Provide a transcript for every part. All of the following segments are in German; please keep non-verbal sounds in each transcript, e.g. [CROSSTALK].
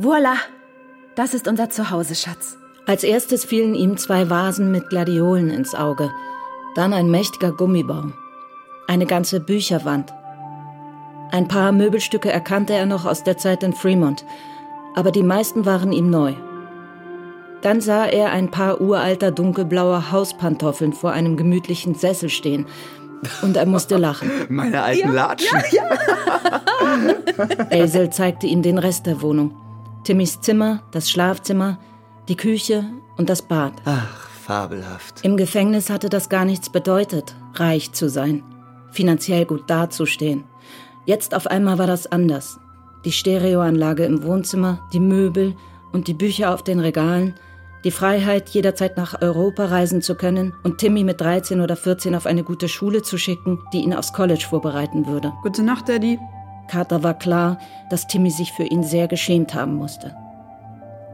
Voila! Das ist unser Zuhause, Schatz. Als erstes fielen ihm zwei Vasen mit Gladiolen ins Auge, dann ein mächtiger Gummibaum, eine ganze Bücherwand. Ein paar Möbelstücke erkannte er noch aus der Zeit in Fremont, aber die meisten waren ihm neu. Dann sah er ein paar uralter dunkelblauer Hauspantoffeln vor einem gemütlichen Sessel stehen. Und er musste lachen. [LAUGHS] Meine alten ja, Latschen. Ja, ja. [LAUGHS] Hazel zeigte ihm den Rest der Wohnung. Timmys Zimmer, das Schlafzimmer, die Küche und das Bad. Ach, fabelhaft. Im Gefängnis hatte das gar nichts bedeutet, reich zu sein, finanziell gut dazustehen. Jetzt auf einmal war das anders. Die Stereoanlage im Wohnzimmer, die Möbel und die Bücher auf den Regalen – die Freiheit, jederzeit nach Europa reisen zu können und Timmy mit 13 oder 14 auf eine gute Schule zu schicken, die ihn aufs College vorbereiten würde. Gute Nacht, Daddy. Carter war klar, dass Timmy sich für ihn sehr geschämt haben musste.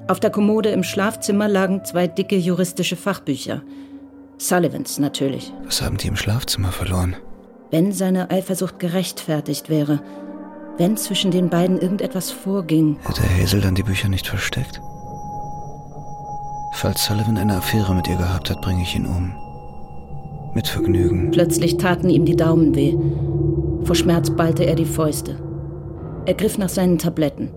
Auf der Kommode im Schlafzimmer lagen zwei dicke juristische Fachbücher. Sullivans natürlich. Was haben die im Schlafzimmer verloren? Wenn seine Eifersucht gerechtfertigt wäre, wenn zwischen den beiden irgendetwas vorging. Hätte Hazel dann die Bücher nicht versteckt? Falls Sullivan eine Affäre mit ihr gehabt hat, bringe ich ihn um. Mit Vergnügen. Plötzlich taten ihm die Daumen weh. Vor Schmerz ballte er die Fäuste. Er griff nach seinen Tabletten.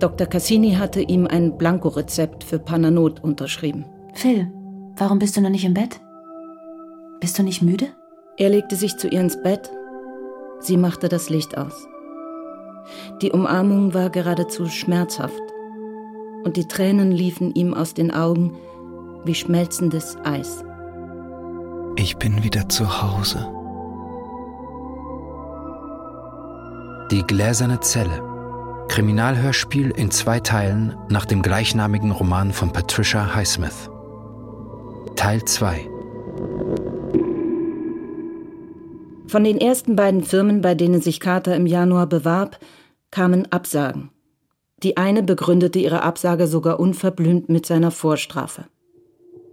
Dr. Cassini hatte ihm ein Blankorezept für Pananot unterschrieben. Phil, warum bist du noch nicht im Bett? Bist du nicht müde? Er legte sich zu ihr ins Bett. Sie machte das Licht aus. Die Umarmung war geradezu schmerzhaft und die Tränen liefen ihm aus den Augen wie schmelzendes Eis. Ich bin wieder zu Hause. Die gläserne Zelle. Kriminalhörspiel in zwei Teilen nach dem gleichnamigen Roman von Patricia Highsmith. Teil 2. Von den ersten beiden Firmen, bei denen sich Carter im Januar bewarb, kamen Absagen. Die eine begründete ihre Absage sogar unverblümt mit seiner Vorstrafe.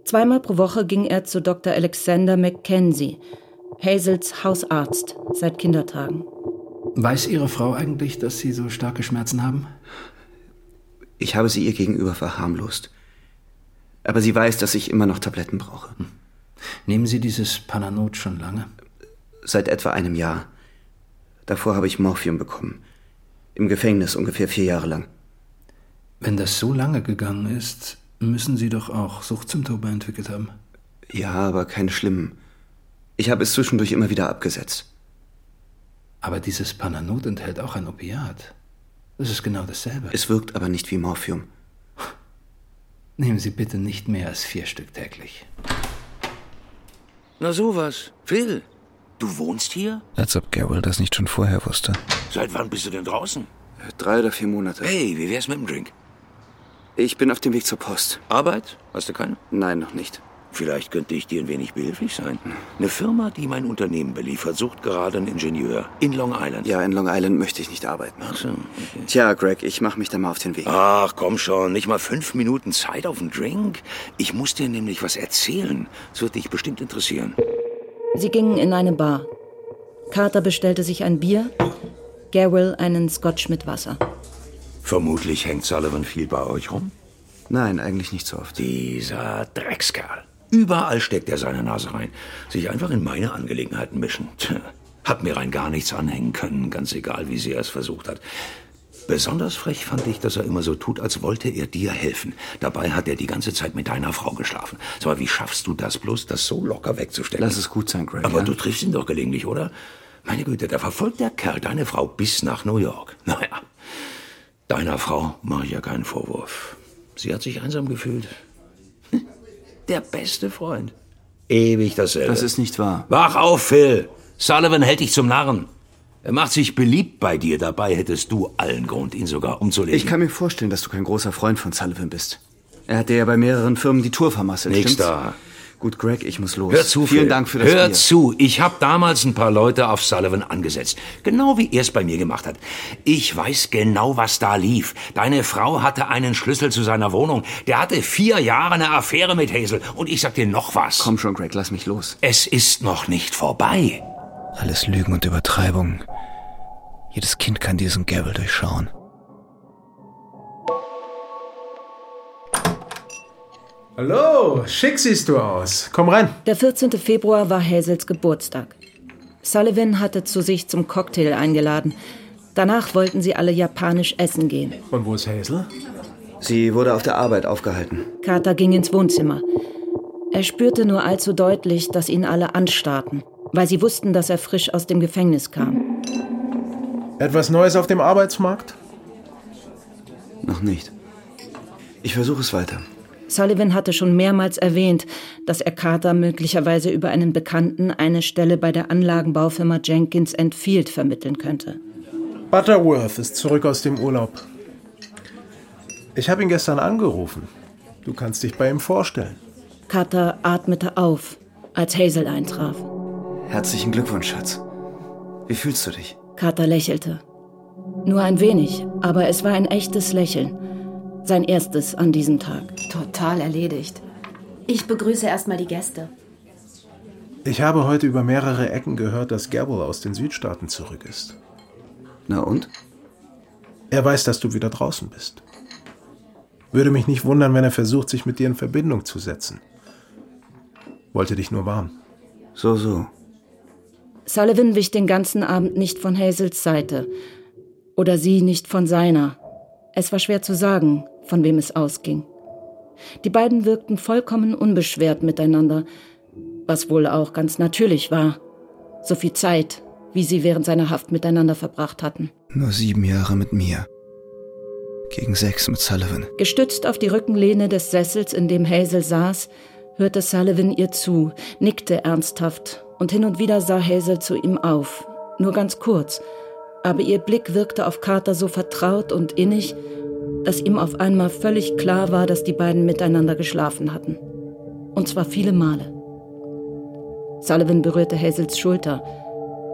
Zweimal pro Woche ging er zu Dr. Alexander Mackenzie, Hazels Hausarzt, seit Kindertagen. Weiß Ihre Frau eigentlich, dass Sie so starke Schmerzen haben? Ich habe sie ihr gegenüber verharmlost. Aber sie weiß, dass ich immer noch Tabletten brauche. Hm. Nehmen Sie dieses Pananot schon lange? Seit etwa einem Jahr. Davor habe ich Morphium bekommen. Im Gefängnis ungefähr vier Jahre lang. Wenn das so lange gegangen ist, müssen Sie doch auch Suchtsymptome entwickelt haben. Ja, aber keine schlimmen. Ich habe es zwischendurch immer wieder abgesetzt. Aber dieses Pananot enthält auch ein Opiat. Das ist genau dasselbe. Es wirkt aber nicht wie Morphium. Nehmen Sie bitte nicht mehr als vier Stück täglich. Na sowas. Phil, du wohnst hier? Als ob Garrel das nicht schon vorher wusste. Seit wann bist du denn draußen? Drei oder vier Monate. Hey, wie wär's mit dem Drink? Ich bin auf dem Weg zur Post. Arbeit? Hast du keine? Nein, noch nicht. Vielleicht könnte ich dir ein wenig behilflich sein. Eine Firma, die mein Unternehmen beliefert, sucht gerade einen Ingenieur in Long Island. Ja, in Long Island möchte ich nicht arbeiten. Ach so. Okay. Tja, Greg, ich mache mich da mal auf den Weg. Ach, komm schon. Nicht mal fünf Minuten Zeit auf einen Drink? Ich muss dir nämlich was erzählen. Das wird dich bestimmt interessieren. Sie gingen in eine Bar. Carter bestellte sich ein Bier, Garrel einen Scotch mit Wasser. Vermutlich hängt Sullivan viel bei euch rum? Nein, eigentlich nicht so oft. Dieser Dreckskerl. Überall steckt er seine Nase rein. Sich einfach in meine Angelegenheiten mischen. Tja, hat mir rein gar nichts anhängen können, ganz egal, wie sehr er es versucht hat. Besonders frech fand ich, dass er immer so tut, als wollte er dir helfen. Dabei hat er die ganze Zeit mit deiner Frau geschlafen. Sag wie schaffst du das bloß, das so locker wegzustecken? Lass es gut sein, Greg. Aber ja? du triffst ihn doch gelegentlich, oder? Meine Güte, da verfolgt der Kerl deine Frau bis nach New York. Naja, Deiner Frau mache ich ja keinen Vorwurf. Sie hat sich einsam gefühlt. Der beste Freund. Ewig dasselbe. Das ist nicht wahr. Wach auf, Phil. Sullivan hält dich zum Narren. Er macht sich beliebt bei dir. Dabei hättest du allen Grund, ihn sogar umzulegen. Ich kann mir vorstellen, dass du kein großer Freund von Sullivan bist. Er hat dir ja bei mehreren Firmen die Tour vermasselt, Nix stimmt's? da. Gut, Greg, ich muss los. Hör zu, Vielen Phil. Dank für das Hör Bier. zu, ich habe damals ein paar Leute auf Sullivan angesetzt. Genau wie er es bei mir gemacht hat. Ich weiß genau, was da lief. Deine Frau hatte einen Schlüssel zu seiner Wohnung. Der hatte vier Jahre eine Affäre mit Hazel. Und ich sag dir noch was. Komm schon, Greg, lass mich los. Es ist noch nicht vorbei. Alles Lügen und Übertreibung. Jedes Kind kann diesen Gavel durchschauen. Hallo, schick siehst du aus. Komm rein. Der 14. Februar war Hazels Geburtstag. Sullivan hatte zu sich zum Cocktail eingeladen. Danach wollten sie alle japanisch essen gehen. Und wo ist Hazel? Sie wurde auf der Arbeit aufgehalten. Carter ging ins Wohnzimmer. Er spürte nur allzu deutlich, dass ihn alle anstarrten, weil sie wussten, dass er frisch aus dem Gefängnis kam. Etwas Neues auf dem Arbeitsmarkt? Noch nicht. Ich versuche es weiter. Sullivan hatte schon mehrmals erwähnt, dass er Carter möglicherweise über einen Bekannten eine Stelle bei der Anlagenbaufirma Jenkins Field vermitteln könnte. Butterworth ist zurück aus dem Urlaub. Ich habe ihn gestern angerufen. Du kannst dich bei ihm vorstellen. Carter atmete auf, als Hazel eintraf. Herzlichen Glückwunsch, Schatz. Wie fühlst du dich? Carter lächelte. Nur ein wenig, aber es war ein echtes Lächeln. Sein erstes an diesem Tag. Total erledigt. Ich begrüße erstmal die Gäste. Ich habe heute über mehrere Ecken gehört, dass Gabble aus den Südstaaten zurück ist. Na und? Er weiß, dass du wieder draußen bist. Würde mich nicht wundern, wenn er versucht, sich mit dir in Verbindung zu setzen. Wollte dich nur warnen. So, so. Sullivan wich den ganzen Abend nicht von Hazels Seite. Oder sie nicht von seiner. Es war schwer zu sagen, von wem es ausging. Die beiden wirkten vollkommen unbeschwert miteinander, was wohl auch ganz natürlich war. So viel Zeit, wie sie während seiner Haft miteinander verbracht hatten. Nur sieben Jahre mit mir. Gegen sechs mit Sullivan. Gestützt auf die Rückenlehne des Sessels, in dem Hazel saß, hörte Sullivan ihr zu, nickte ernsthaft und hin und wieder sah Hazel zu ihm auf. Nur ganz kurz. Aber ihr Blick wirkte auf Carter so vertraut und innig, dass ihm auf einmal völlig klar war, dass die beiden miteinander geschlafen hatten. Und zwar viele Male. Sullivan berührte Hazels Schulter,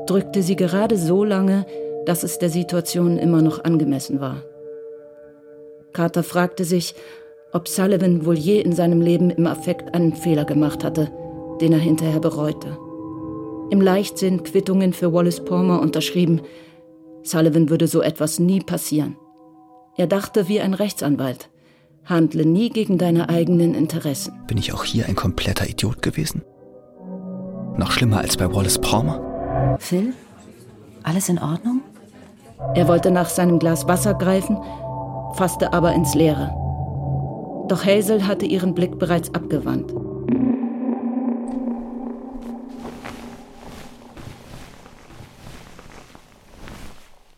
drückte sie gerade so lange, dass es der Situation immer noch angemessen war. Carter fragte sich, ob Sullivan wohl je in seinem Leben im Affekt einen Fehler gemacht hatte, den er hinterher bereute. Im Leichtsinn Quittungen für Wallace Palmer unterschrieben. Sullivan würde so etwas nie passieren. Er dachte wie ein Rechtsanwalt. Handle nie gegen deine eigenen Interessen. Bin ich auch hier ein kompletter Idiot gewesen? Noch schlimmer als bei Wallace Palmer? Phil? Alles in Ordnung? Er wollte nach seinem Glas Wasser greifen, fasste aber ins Leere. Doch Hazel hatte ihren Blick bereits abgewandt.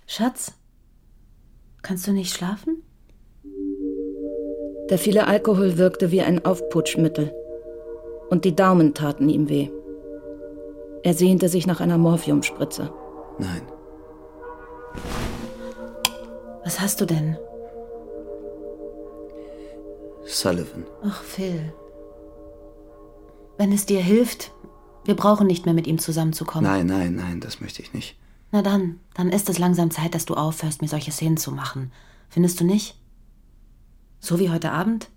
Schatz, kannst du nicht schlafen? Der viele Alkohol wirkte wie ein Aufputschmittel. Und die Daumen taten ihm weh. Er sehnte sich nach einer Morphiumspritze. Nein. Was hast du denn? Sullivan. Ach, Phil. Wenn es dir hilft, wir brauchen nicht mehr mit ihm zusammenzukommen. Nein, nein, nein, das möchte ich nicht. Na dann, dann ist es langsam Zeit, dass du aufhörst, mir solche Szenen zu machen. Findest du nicht? So wie heute Abend?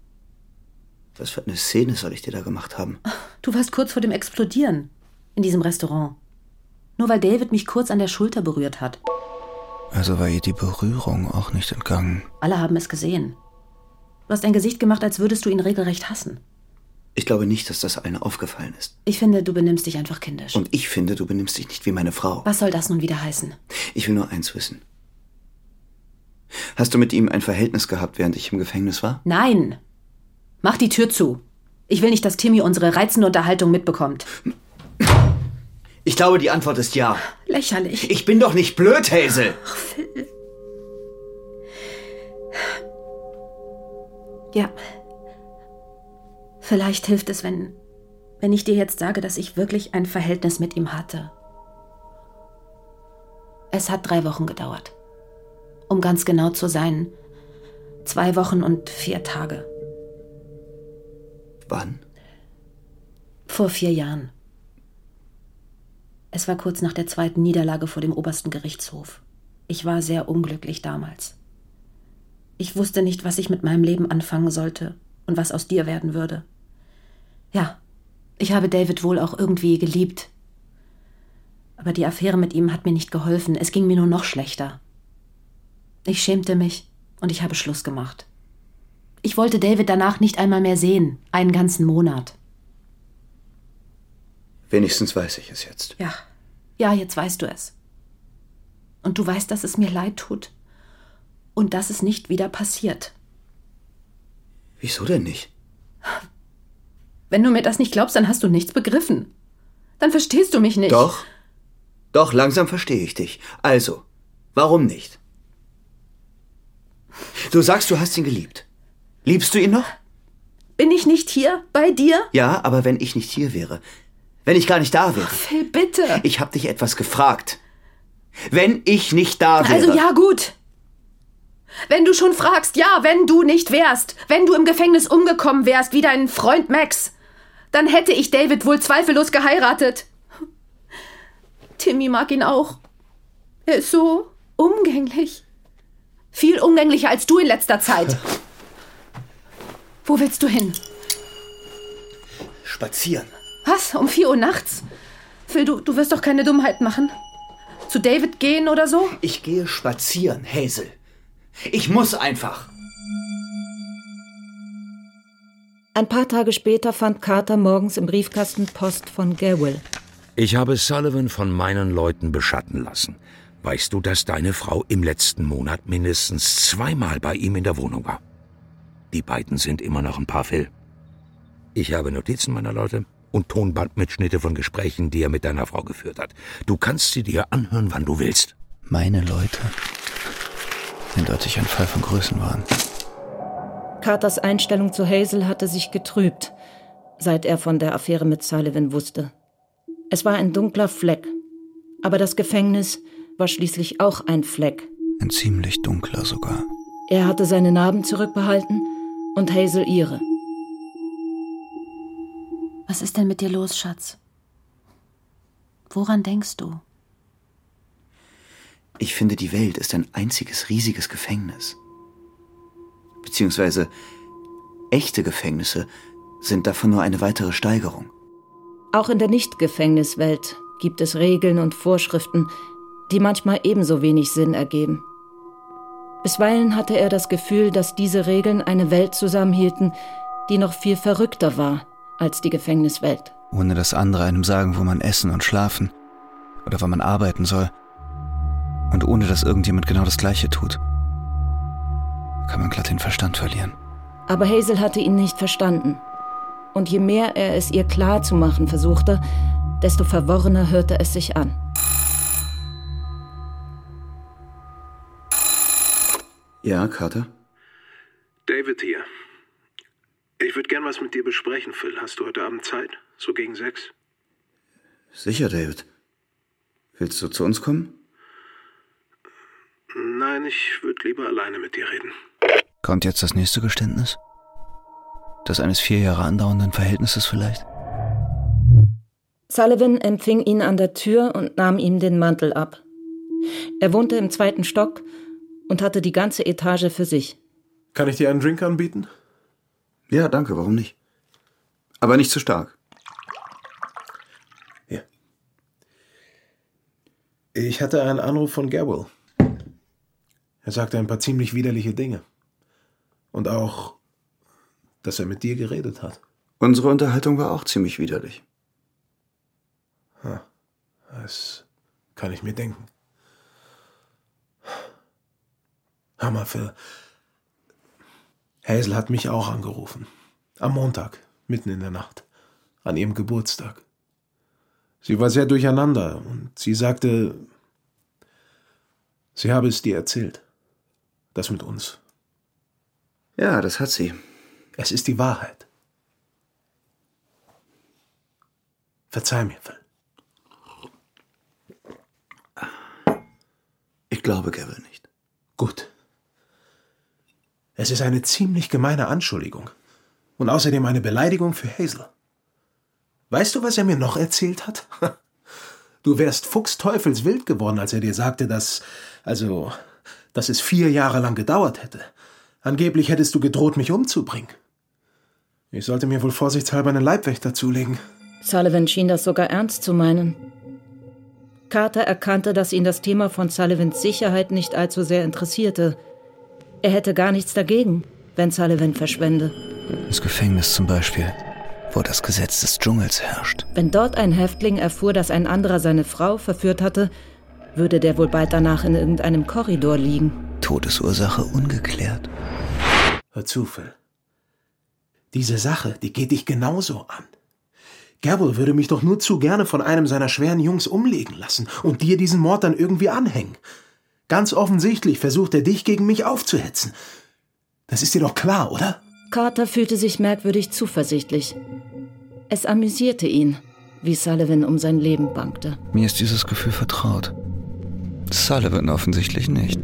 Was für eine Szene soll ich dir da gemacht haben? Du warst kurz vor dem Explodieren. In diesem Restaurant. Nur weil David mich kurz an der Schulter berührt hat. Also war ihr die Berührung auch nicht entgangen. Alle haben es gesehen. Du hast ein Gesicht gemacht, als würdest du ihn regelrecht hassen. Ich glaube nicht, dass das allen aufgefallen ist. Ich finde, du benimmst dich einfach kindisch. Und ich finde, du benimmst dich nicht wie meine Frau. Was soll das nun wieder heißen? Ich will nur eins wissen. Hast du mit ihm ein Verhältnis gehabt, während ich im Gefängnis war? Nein! Mach die Tür zu. Ich will nicht, dass Timmy unsere reizende Unterhaltung mitbekommt. Ich glaube, die Antwort ist ja. Lächerlich. Ich bin doch nicht blöd, Hazel. Ach, Phil. Ja. Vielleicht hilft es, wenn, wenn ich dir jetzt sage, dass ich wirklich ein Verhältnis mit ihm hatte. Es hat drei Wochen gedauert. Um ganz genau zu sein, zwei Wochen und vier Tage. Wann? Vor vier Jahren. Es war kurz nach der zweiten Niederlage vor dem obersten Gerichtshof. Ich war sehr unglücklich damals. Ich wusste nicht, was ich mit meinem Leben anfangen sollte und was aus dir werden würde. Ja, ich habe David wohl auch irgendwie geliebt. Aber die Affäre mit ihm hat mir nicht geholfen, es ging mir nur noch schlechter. Ich schämte mich und ich habe Schluss gemacht. Ich wollte David danach nicht einmal mehr sehen. Einen ganzen Monat. Wenigstens weiß ich es jetzt. Ja. Ja, jetzt weißt du es. Und du weißt, dass es mir leid tut. Und dass es nicht wieder passiert. Wieso denn nicht? [LAUGHS] Wenn du mir das nicht glaubst, dann hast du nichts begriffen. Dann verstehst du mich nicht. Doch. Doch, langsam verstehe ich dich. Also, warum nicht? Du sagst, du hast ihn geliebt. Liebst du ihn noch? Bin ich nicht hier bei dir? Ja, aber wenn ich nicht hier wäre, wenn ich gar nicht da wäre. Phil, bitte. Ich hab dich etwas gefragt. Wenn ich nicht da wäre. Also ja, gut. Wenn du schon fragst, ja, wenn du nicht wärst, wenn du im Gefängnis umgekommen wärst, wie dein Freund Max, dann hätte ich David wohl zweifellos geheiratet. Timmy mag ihn auch. Er ist so umgänglich. Viel umgänglicher als du in letzter Zeit. [LAUGHS] Wo willst du hin? Spazieren. Was? Um vier Uhr nachts? Phil, du, du wirst doch keine Dummheit machen. Zu David gehen oder so? Ich gehe spazieren, Hazel. Ich muss einfach. Ein paar Tage später fand Carter morgens im Briefkasten Post von Gawill. Ich habe Sullivan von meinen Leuten beschatten lassen. Weißt du, dass deine Frau im letzten Monat mindestens zweimal bei ihm in der Wohnung war? Die beiden sind immer noch ein Paar Phil. Ich habe Notizen meiner Leute und Tonbandmitschnitte von Gesprächen, die er mit deiner Frau geführt hat. Du kannst sie dir anhören, wann du willst. Meine Leute. Eindeutig ein Fall von Größenwahn. Carters Einstellung zu Hazel hatte sich getrübt, seit er von der Affäre mit Sullivan wusste. Es war ein dunkler Fleck, aber das Gefängnis war schließlich auch ein Fleck. Ein ziemlich dunkler sogar. Er hatte seine Narben zurückbehalten und Hazel ihre. Was ist denn mit dir los, Schatz? Woran denkst du? Ich finde, die Welt ist ein einziges riesiges Gefängnis. Beziehungsweise echte Gefängnisse sind davon nur eine weitere Steigerung. Auch in der Nicht-Gefängniswelt gibt es Regeln und Vorschriften, die manchmal ebenso wenig Sinn ergeben. Bisweilen hatte er das Gefühl, dass diese Regeln eine Welt zusammenhielten, die noch viel verrückter war als die Gefängniswelt. Ohne dass andere einem sagen, wo man essen und schlafen oder wann man arbeiten soll. Und ohne dass irgendjemand genau das Gleiche tut. Kann man glatt den Verstand verlieren. Aber Hazel hatte ihn nicht verstanden. Und je mehr er es ihr klar zu machen versuchte, desto verworrener hörte es sich an. Ja, Carter? David hier. Ich würde gern was mit dir besprechen, Phil. Hast du heute Abend Zeit? So gegen sechs? Sicher, David. Willst du zu uns kommen? Nein, ich würde lieber alleine mit dir reden. Kommt jetzt das nächste Geständnis? Das eines vier Jahre andauernden Verhältnisses vielleicht? Sullivan empfing ihn an der Tür und nahm ihm den Mantel ab. Er wohnte im zweiten Stock und hatte die ganze Etage für sich. Kann ich dir einen Drink anbieten? Ja, danke, warum nicht? Aber nicht zu stark. Ja. Ich hatte einen Anruf von Gabriel. Er sagte ein paar ziemlich widerliche Dinge. Und auch, dass er mit dir geredet hat. Unsere Unterhaltung war auch ziemlich widerlich. Das kann ich mir denken. Hammer, Phil. Hazel hat mich auch angerufen. Am Montag, mitten in der Nacht. An ihrem Geburtstag. Sie war sehr durcheinander und sie sagte, sie habe es dir erzählt. Das mit uns. Ja, das hat sie. Es ist die Wahrheit. Verzeih mir, Phil. Ich glaube Gavel nicht. Gut. Es ist eine ziemlich gemeine Anschuldigung. Und außerdem eine Beleidigung für Hazel. Weißt du, was er mir noch erzählt hat? [LAUGHS] Du wärst fuchsteufelswild geworden, als er dir sagte, dass, also, dass es vier Jahre lang gedauert hätte. Angeblich hättest du gedroht, mich umzubringen. Ich sollte mir wohl vorsichtshalber einen Leibwächter zulegen. Sullivan schien das sogar ernst zu meinen. Carter erkannte, dass ihn das Thema von Sullivans Sicherheit nicht allzu sehr interessierte. Er hätte gar nichts dagegen, wenn Sullivan verschwende. Das Gefängnis zum Beispiel, wo das Gesetz des Dschungels herrscht. Wenn dort ein Häftling erfuhr, dass ein anderer seine Frau verführt hatte, würde der wohl bald danach in irgendeinem Korridor liegen. Todesursache ungeklärt. Hör zu, Phil. Diese Sache, die geht dich genauso an. Gabriel würde mich doch nur zu gerne von einem seiner schweren Jungs umlegen lassen und dir diesen Mord dann irgendwie anhängen. Ganz offensichtlich versucht er dich gegen mich aufzuhetzen. Das ist dir doch klar, oder? Carter fühlte sich merkwürdig zuversichtlich. Es amüsierte ihn, wie Sullivan um sein Leben bangte. Mir ist dieses Gefühl vertraut. Sullivan offensichtlich nicht.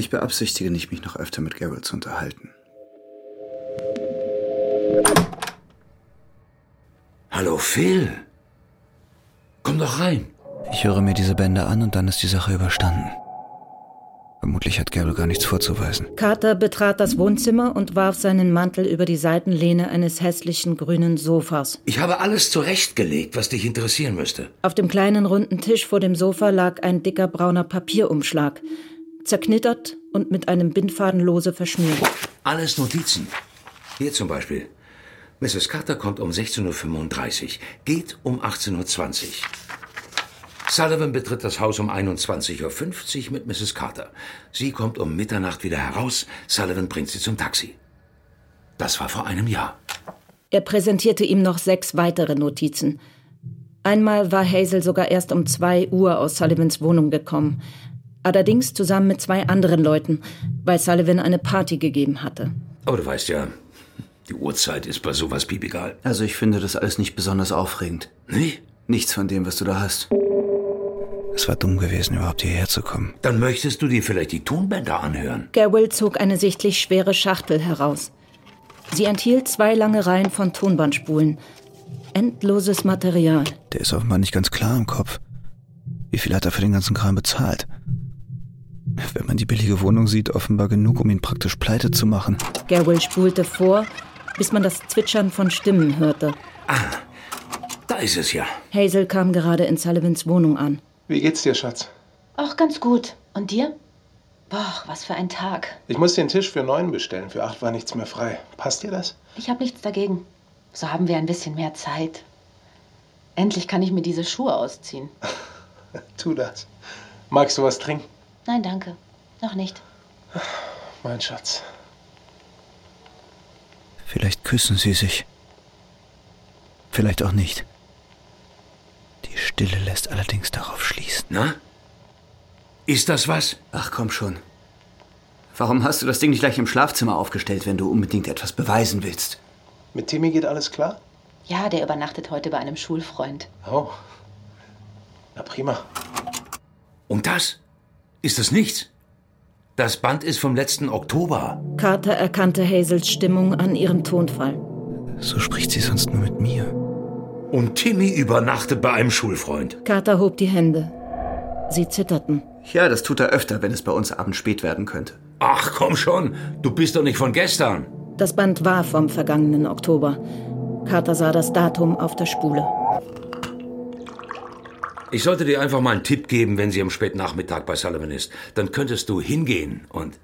Ich beabsichtige nicht, mich noch öfter mit Garrett zu unterhalten. Hallo Phil. Komm doch rein. Ich höre mir diese Bände an und dann ist die Sache überstanden. Vermutlich hat Gabriel gar nichts vorzuweisen. Carter betrat das Wohnzimmer und warf seinen Mantel über die Seitenlehne eines hässlichen grünen Sofas. Ich habe alles zurechtgelegt, was dich interessieren müsste. Auf dem kleinen runden Tisch vor dem Sofa lag ein dicker brauner Papierumschlag, zerknittert und mit einem Bindfaden lose verschnürt. Alles Notizen. Hier zum Beispiel. Mrs. Carter kommt um 16.35 Uhr, geht um 18.20 Uhr. Sullivan betritt das Haus um 21.50 Uhr mit Mrs. Carter. Sie kommt um Mitternacht wieder heraus. Sullivan bringt sie zum Taxi. Das war vor einem Jahr. Er präsentierte ihm noch sechs weitere Notizen. Einmal war Hazel sogar erst um zwei Uhr aus Sullivans Wohnung gekommen. Allerdings zusammen mit zwei anderen Leuten, weil Sullivan eine Party gegeben hatte. Aber du weißt ja, die Uhrzeit ist bei sowas piepegal. Also ich finde das alles nicht besonders aufregend. Nee? Nichts von dem, was du da hast. Es war dumm gewesen, überhaupt hierher zu kommen. Dann möchtest du dir vielleicht die Tonbänder anhören. Garwell zog eine sichtlich schwere Schachtel heraus. Sie enthielt zwei lange Reihen von Tonbandspulen. Endloses Material. Der ist offenbar nicht ganz klar im Kopf. Wie viel hat er für den ganzen Kram bezahlt? Wenn man die billige Wohnung sieht, offenbar genug, um ihn praktisch pleite zu machen. Garwell spulte vor, bis man das Zwitschern von Stimmen hörte. Ah, da ist es ja. Hazel kam gerade in Sullivans Wohnung an. Wie geht's dir, Schatz? Ach, ganz gut. Und dir? Boah, was für ein Tag. Ich muss den Tisch für neun bestellen. Für acht war nichts mehr frei. Passt dir das? Ich habe nichts dagegen. So haben wir ein bisschen mehr Zeit. Endlich kann ich mir diese Schuhe ausziehen. [LAUGHS] tu das. Magst du was trinken? Nein, danke. Noch nicht. Mein Schatz. Vielleicht küssen sie sich. Vielleicht auch nicht. Die Stille lässt allerdings darauf schließen. Na? Ist das was? Ach komm schon. Warum hast du das Ding nicht gleich im Schlafzimmer aufgestellt, wenn du unbedingt etwas beweisen willst? Mit Timmy geht alles klar? Ja, der übernachtet heute bei einem Schulfreund. Oh. Na prima. Und das? Ist das nichts? Das Band ist vom letzten Oktober. Carter erkannte Hazels Stimmung an ihrem Tonfall. So spricht sie sonst nur mit mir. Und Timmy übernachtet bei einem Schulfreund. Carter hob die Hände. Sie zitterten. Ja, das tut er öfter, wenn es bei uns abends spät werden könnte. Ach, komm schon. Du bist doch nicht von gestern. Das Band war vom vergangenen Oktober. Carter sah das Datum auf der Spule. Ich sollte dir einfach mal einen Tipp geben, wenn sie am späten Nachmittag bei Sullivan ist. Dann könntest du hingehen und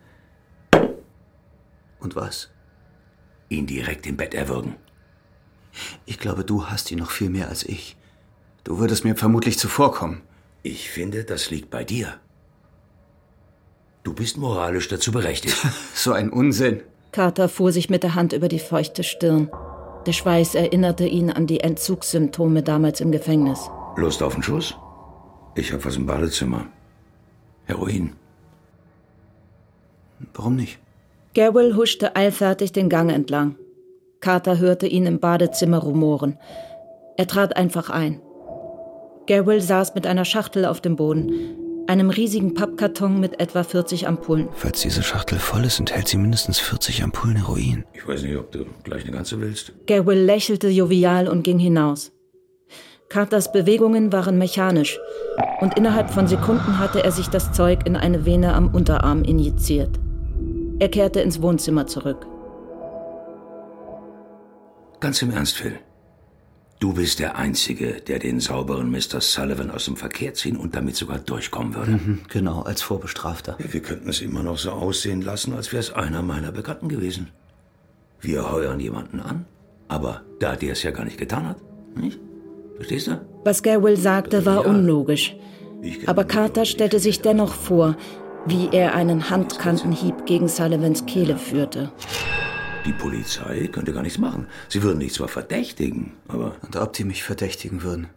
Und was? ihn direkt im Bett erwürgen. Ich glaube, du hast ihn noch viel mehr als ich. Du würdest mir vermutlich zuvorkommen. Ich finde, das liegt bei dir. Du bist moralisch dazu berechtigt. [LAUGHS] So ein Unsinn. Carter fuhr sich mit der Hand über die feuchte Stirn. Der Schweiß erinnerte ihn an die Entzugssymptome damals im Gefängnis. Lust auf einen Schuss? Ich hab was im Badezimmer. Heroin. Warum nicht? Garwell huschte eilfertig den Gang entlang. Carter hörte ihn im Badezimmer rumoren. Er trat einfach ein. Garwell saß mit einer Schachtel auf dem Boden, einem riesigen Pappkarton mit etwa 40 Ampullen. Falls diese Schachtel voll ist, enthält sie mindestens 40 Ampullen Heroin. Ich weiß nicht, ob du gleich eine ganze willst. Garwell lächelte jovial und ging hinaus. Carters Bewegungen waren mechanisch und innerhalb von Sekunden hatte er sich das Zeug in eine Vene am Unterarm injiziert. Er kehrte ins Wohnzimmer zurück. Ganz im Ernst, Phil. Du bist der Einzige, der den sauberen Mr. Sullivan aus dem Verkehr ziehen und damit sogar durchkommen würde. Mhm, genau, als Vorbestrafter. Ja, wir könnten es immer noch so aussehen lassen, als wäre es einer meiner Bekannten gewesen. Wir heuern jemanden an, aber da der es ja gar nicht getan hat, nicht? Verstehst du? Was Garwell sagte, war Ja. unlogisch. Aber Carter stellte sich dennoch vor, wie er einen Handkantenhieb gegen Sullivans Kehle führte. Die Polizei könnte gar nichts machen. Sie würden dich zwar verdächtigen, aber Und ob die mich verdächtigen würden,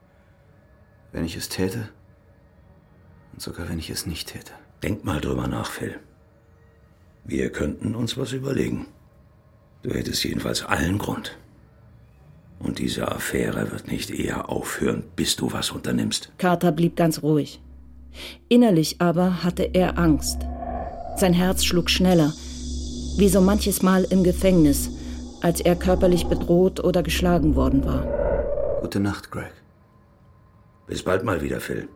wenn ich es täte und sogar wenn ich es nicht täte. denk mal drüber nach, Phil. Wir könnten uns was überlegen. Du hättest jedenfalls allen Grund. Und diese Affäre wird nicht eher aufhören, bis du was unternimmst. Carter blieb ganz ruhig. Innerlich aber hatte er Angst. Sein Herz schlug schneller, wie so manches Mal im Gefängnis, als er körperlich bedroht oder geschlagen worden war. Gute Nacht, Greg. Bis bald mal wieder, Phil.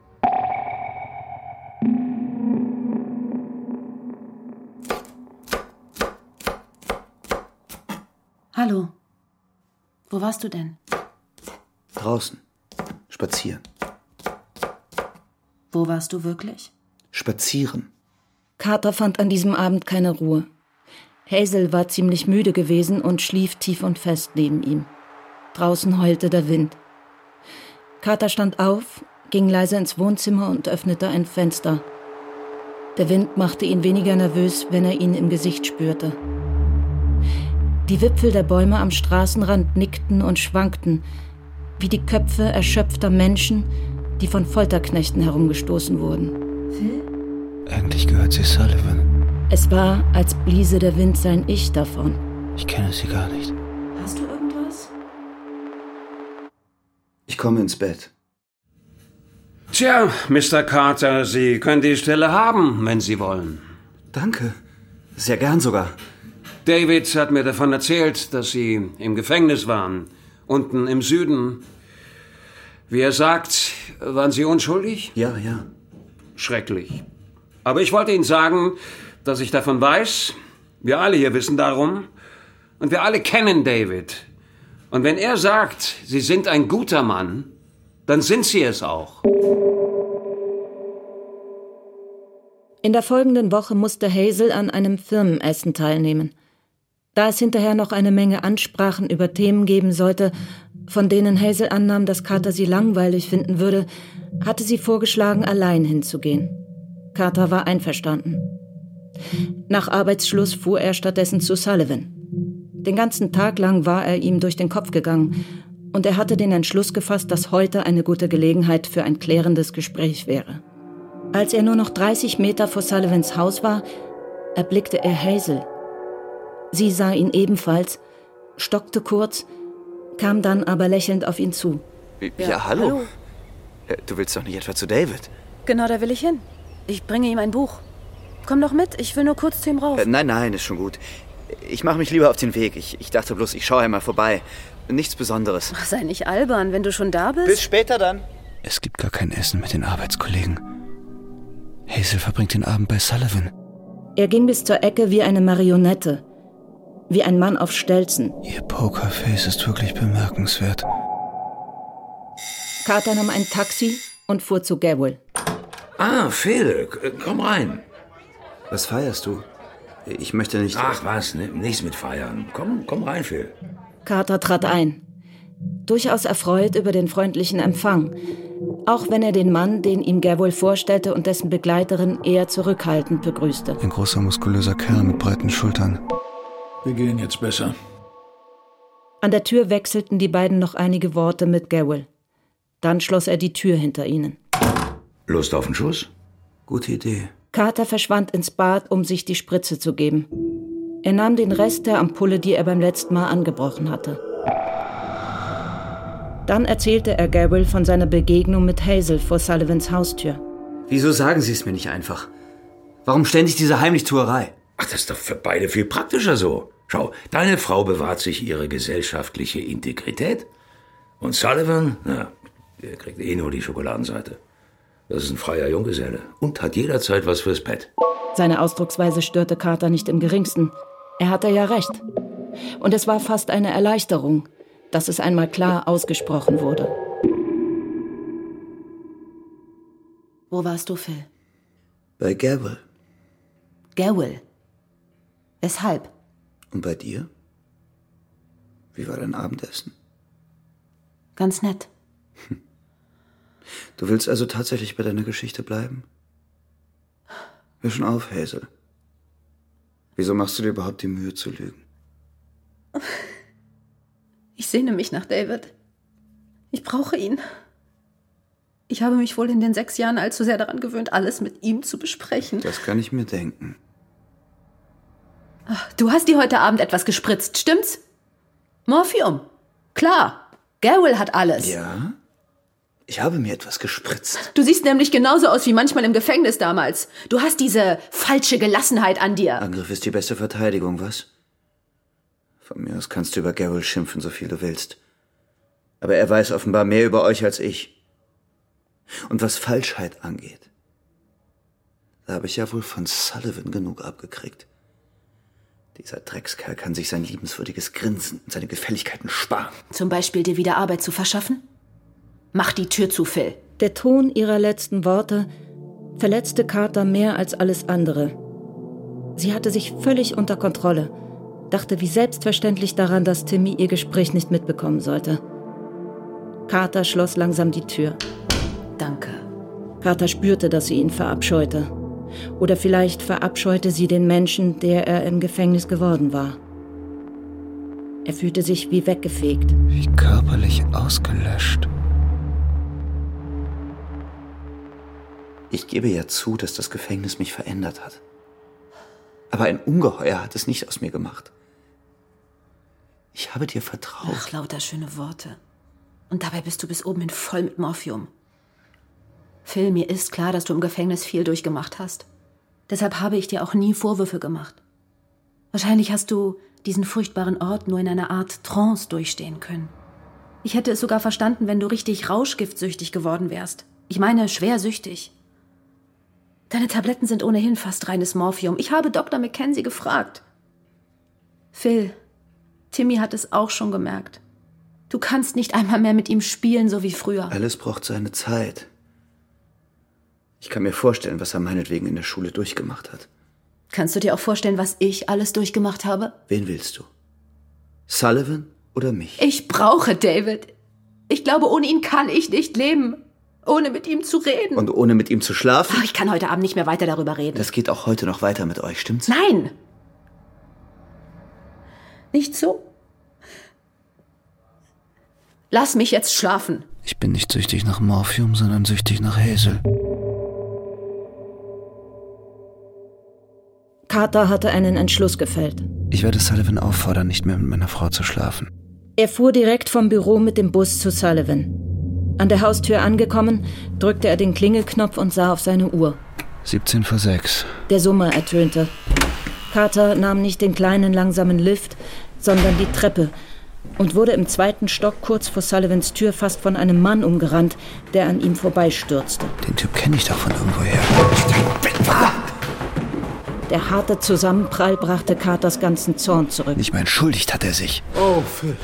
Hallo. Wo warst du denn? Draußen. Spazieren. Wo warst du wirklich? Spazieren. Carter fand an diesem Abend keine Ruhe. Hazel war ziemlich müde gewesen und schlief tief und fest neben ihm. Draußen heulte der Wind. Carter stand auf, ging leise ins Wohnzimmer und öffnete ein Fenster. Der Wind machte ihn weniger nervös, wenn er ihn im Gesicht spürte. Die Wipfel der Bäume am Straßenrand nickten und schwankten, wie die Köpfe erschöpfter Menschen, die von Folterknechten herumgestoßen wurden. Eigentlich gehört sie Sullivan. Es war, als bliese der Wind sein Ich davon. Ich kenne sie gar nicht. Hast du irgendwas? Ich komme ins Bett. Tja, Mr. Carter, Sie können die Stelle haben, wenn Sie wollen. Danke. Sehr gern sogar. David hat mir davon erzählt, dass Sie im Gefängnis waren, unten im Süden. Wie er sagt, waren Sie unschuldig? Ja, ja. Schrecklich. Aber ich wollte Ihnen sagen, dass ich davon weiß. Wir alle hier wissen darum. Und wir alle kennen David. Und wenn er sagt, Sie sind ein guter Mann, dann sind Sie es auch. In der folgenden Woche musste Hazel an einem Firmenessen teilnehmen. Da es hinterher noch eine Menge Ansprachen über Themen geben sollte, von denen Hazel annahm, dass Carter sie langweilig finden würde, hatte sie vorgeschlagen, allein hinzugehen. Carter war einverstanden. Nach Arbeitsschluss fuhr er stattdessen zu Sullivan. Den ganzen Tag lang war er ihm durch den Kopf gegangen, und er hatte den Entschluss gefasst, dass heute eine gute Gelegenheit für ein klärendes Gespräch wäre. Als er nur noch 30 Meter vor Sullivans Haus war, erblickte er Hazel. Sie sah ihn ebenfalls, stockte kurz, kam dann aber lächelnd auf ihn zu. Ja, hallo. Äh, Du willst doch nicht etwa zu David? Genau, da will ich hin. Ich bringe ihm ein Buch. Komm doch mit, ich will nur kurz zu ihm rauf. Äh, nein, nein, ist schon gut. Ich mache mich lieber auf den Weg. Ich, ich dachte bloß, ich schaue einmal vorbei. Nichts Besonderes. Ach, sei nicht albern, wenn du schon da bist. Bis später dann. Es gibt gar kein Essen mit den Arbeitskollegen. Hazel verbringt den Abend bei Sullivan. Er ging bis zur Ecke wie eine Marionette, wie ein Mann auf Stelzen. Ihr Pokerface ist wirklich bemerkenswert. Carter nahm ein Taxi und fuhr zu Gabriel. Ah, Phil, komm rein. Was feierst du? Ich möchte nicht. Ach was, ne, nichts mit feiern. Komm, komm rein, Phil. Carter trat ein, durchaus erfreut über den freundlichen Empfang, auch wenn er den Mann, den ihm Gabriel vorstellte und dessen Begleiterin eher zurückhaltend begrüßte. Ein großer, muskulöser Kerl mit breiten Schultern. Wir gehen jetzt besser. An der Tür wechselten die beiden noch einige Worte mit Gabriel. Dann schloss er die Tür hinter ihnen. Lust auf den Schuss? Gute Idee. Carter verschwand ins Bad, um sich die Spritze zu geben. Er nahm den Rest der Ampulle, die er beim letzten Mal angebrochen hatte. Dann erzählte er Gabriel von seiner Begegnung mit Hazel vor Sullivans Haustür. Wieso sagen Sie es mir nicht einfach? Warum ständig diese Heimlichtuerei? Ach, das ist doch für beide viel praktischer so. Schau, deine Frau bewahrt sich ihre gesellschaftliche Integrität. Und Sullivan, na, der kriegt eh nur die Schokoladenseite. Das ist ein freier Junggeselle und hat jederzeit was fürs Bett. Seine Ausdrucksweise störte Carter nicht im geringsten. Er hatte ja recht. Und es war fast eine Erleichterung, dass es einmal klar ausgesprochen wurde. Wo warst du, Phil? Bei Gabble. Gerwill. Weshalb? Und bei dir? Wie war dein Abendessen? Ganz nett. Du willst also tatsächlich bei deiner Geschichte bleiben? Hör schon auf, Hazel. Wieso machst du dir überhaupt die Mühe zu lügen? [LAUGHS] Ich sehne mich nach David. Ich brauche ihn. Ich habe mich wohl in den sechs Jahren allzu sehr daran gewöhnt, alles mit ihm zu besprechen. Das kann ich mir denken. Du hast dir heute Abend etwas gespritzt, stimmt's? Morphium. Klar. Garwell hat alles. Ja? Ich habe mir etwas gespritzt. Du siehst nämlich genauso aus wie manchmal im Gefängnis damals. Du hast diese falsche Gelassenheit an dir. Angriff ist die beste Verteidigung, was? Von mir aus kannst du über Garrel schimpfen, so viel du willst. Aber er weiß offenbar mehr über euch als ich. Und was Falschheit angeht, da habe ich ja wohl von Sullivan genug abgekriegt. Dieser Dreckskerl kann sich sein liebenswürdiges Grinsen und seine Gefälligkeiten sparen. Zum Beispiel dir wieder Arbeit zu verschaffen? Mach die Tür zu, Phil. Der Ton ihrer letzten Worte verletzte Carter mehr als alles andere. Sie hatte sich völlig unter Kontrolle, dachte wie selbstverständlich daran, dass Timmy ihr Gespräch nicht mitbekommen sollte. Carter schloss langsam die Tür. Danke. Carter spürte, dass sie ihn verabscheute. Oder vielleicht verabscheute sie den Menschen, der er im Gefängnis geworden war. Er fühlte sich wie weggefegt. Wie körperlich ausgelöscht. Ich gebe ja zu, dass das Gefängnis mich verändert hat. Aber ein Ungeheuer hat es nicht aus mir gemacht. Ich habe dir vertraut. Ach, lauter schöne Worte. Und dabei bist du bis oben hin voll mit Morphium. Phil, mir ist klar, dass du im Gefängnis viel durchgemacht hast. Deshalb habe ich dir auch nie Vorwürfe gemacht. Wahrscheinlich hast du diesen furchtbaren Ort nur in einer Art Trance durchstehen können. Ich hätte es sogar verstanden, wenn du richtig rauschgiftsüchtig geworden wärst. Ich meine, schwersüchtig. Deine Tabletten sind ohnehin fast reines Morphium. Ich habe Dr. Mackenzie gefragt. Phil, Timmy hat es auch schon gemerkt. Du kannst nicht einmal mehr mit ihm spielen, so wie früher. Alles braucht seine Zeit. Ich kann mir vorstellen, was er meinetwegen in der Schule durchgemacht hat. Kannst du dir auch vorstellen, was ich alles durchgemacht habe? Wen willst du? Sullivan oder mich? Ich brauche David. Ich glaube, ohne ihn kann ich nicht leben. Ohne mit ihm zu reden. Und ohne mit ihm zu schlafen? Ach, ich kann heute Abend nicht mehr weiter darüber reden. Das geht auch heute noch weiter mit euch, stimmt's? Nein! Nicht so. Lass mich jetzt schlafen. Ich bin nicht süchtig nach Morphium, sondern süchtig nach Hazel. Carter hatte einen Entschluss gefällt. Ich werde Sullivan auffordern, nicht mehr mit meiner Frau zu schlafen. Er fuhr direkt vom Büro mit dem Bus zu Sullivan. An der Haustür angekommen, drückte er den Klingelknopf und sah auf seine Uhr. 17 vor 6. Der Summer ertönte. Carter nahm nicht den kleinen langsamen Lift, sondern die Treppe und wurde im zweiten Stock kurz vor Sullivans Tür fast von einem Mann umgerannt, der an ihm vorbeistürzte. Den Typ kenne ich doch von irgendwoher. Der harte Zusammenprall brachte Carters ganzen Zorn zurück. Nicht mal entschuldigt hat er sich. Oh, Phil.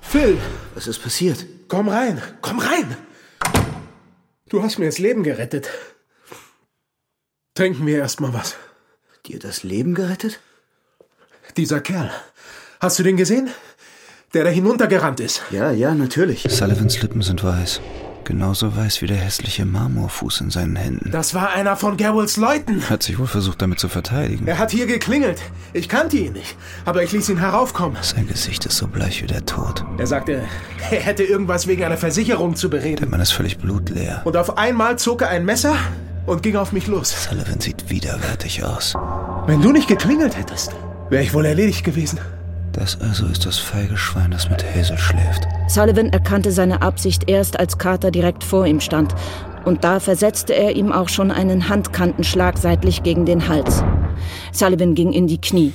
Phil, Was ist passiert? komm rein. Komm rein. Du hast mir das Leben gerettet. Trinken wir erst mal was. Dir das Leben gerettet? Dieser Kerl. Hast du den gesehen? Der da hinuntergerannt ist. Ja, ja, natürlich. Sullivans Lippen sind weiß. Genauso weiß wie der hässliche Marmorfuß in seinen Händen. Das war einer von Garwells Leuten. Hat sich wohl versucht, damit zu verteidigen. Er hat hier geklingelt. Ich kannte ihn nicht, aber ich ließ ihn heraufkommen. Sein Gesicht ist so bleich wie der Tod. Er sagte, er hätte irgendwas wegen einer Versicherung zu Der bereden. Mann ist völlig blutleer. Und auf einmal zog er ein Messer und ging auf mich los. Sullivan sieht widerwärtig aus. Wenn du nicht geklingelt hättest, wäre ich wohl erledigt gewesen. Das also ist das feige Schwein, das mit Hazel schläft. Sullivan erkannte seine Absicht erst, als Carter direkt vor ihm stand. Und da versetzte er ihm auch schon einen Handkantenschlag seitlich gegen den Hals. Sullivan ging in die Knie.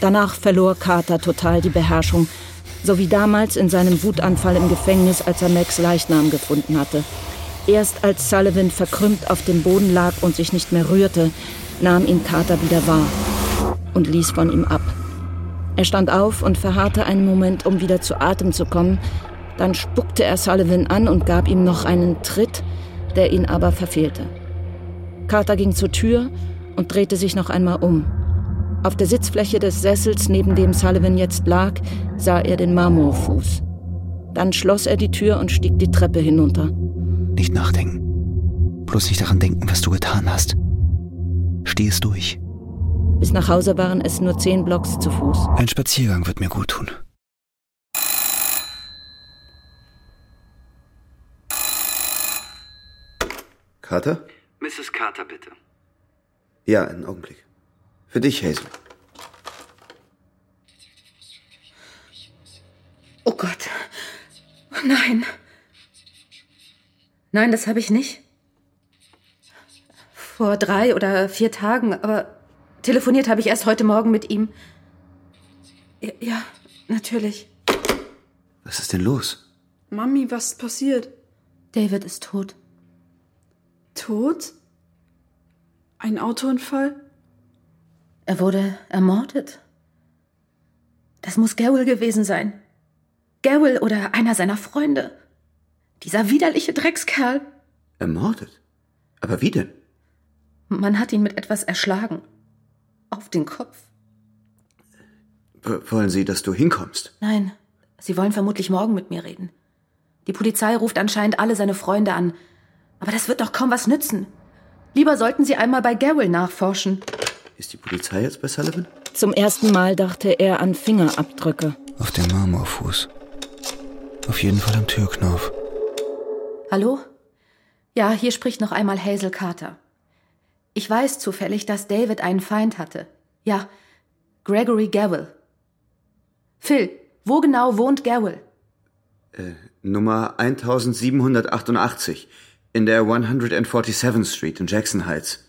Danach verlor Carter total die Beherrschung, so wie damals in seinem Wutanfall im Gefängnis, als er Max Leichnam gefunden hatte. Erst als Sullivan verkrümmt auf dem Boden lag und sich nicht mehr rührte, nahm ihn Carter wieder wahr und ließ von ihm ab. Er stand auf und verharrte einen Moment, um wieder zu Atem zu kommen. Dann spuckte er Sullivan an und gab ihm noch einen Tritt, der ihn aber verfehlte. Carter ging zur Tür und drehte sich noch einmal um. Auf der Sitzfläche des Sessels, neben dem Sullivan jetzt lag, sah er den Marmorfuß. Dann schloss er die Tür und stieg die Treppe hinunter. Nicht nachdenken. Bloß nicht daran denken, was du getan hast. Steh es durch. Bis nach Hause waren es nur zehn Blocks zu Fuß. Ein Spaziergang wird mir gut tun. Carter? Mrs. Carter, bitte. Ja, einen Augenblick. Für dich, Hazel. Oh Gott. Oh nein. Nein, das habe ich nicht. Vor drei oder vier Tagen, aber telefoniert habe ich erst heute Morgen mit ihm. Ja, ja, natürlich. Was ist denn los? Mami, was ist passiert? David ist tot. Tot? Ein Autounfall? Er wurde ermordet. Das muss Garwell gewesen sein. Garwell oder einer seiner Freunde. Dieser widerliche Dreckskerl. Ermordet? Aber wie denn? Man hat ihn mit etwas erschlagen. Auf den Kopf. W wollen Sie, dass du hinkommst? Nein, Sie wollen vermutlich morgen mit mir reden. Die Polizei ruft anscheinend alle seine Freunde an. Aber das wird doch kaum was nützen. Lieber sollten Sie einmal bei Garwell nachforschen. Ist die Polizei jetzt bei Sullivan? Zum ersten Mal dachte er an Fingerabdrücke. Auf dem Marmorfuß. Auf jeden Fall am Türknauf. Hallo? Ja, hier spricht noch einmal Hazel Carter. Ich weiß zufällig, dass David einen Feind hatte. Ja, Gregory Garwell. Phil, wo genau wohnt Garwell? Äh, Nummer 1788 in der 147th Street in Jackson Heights.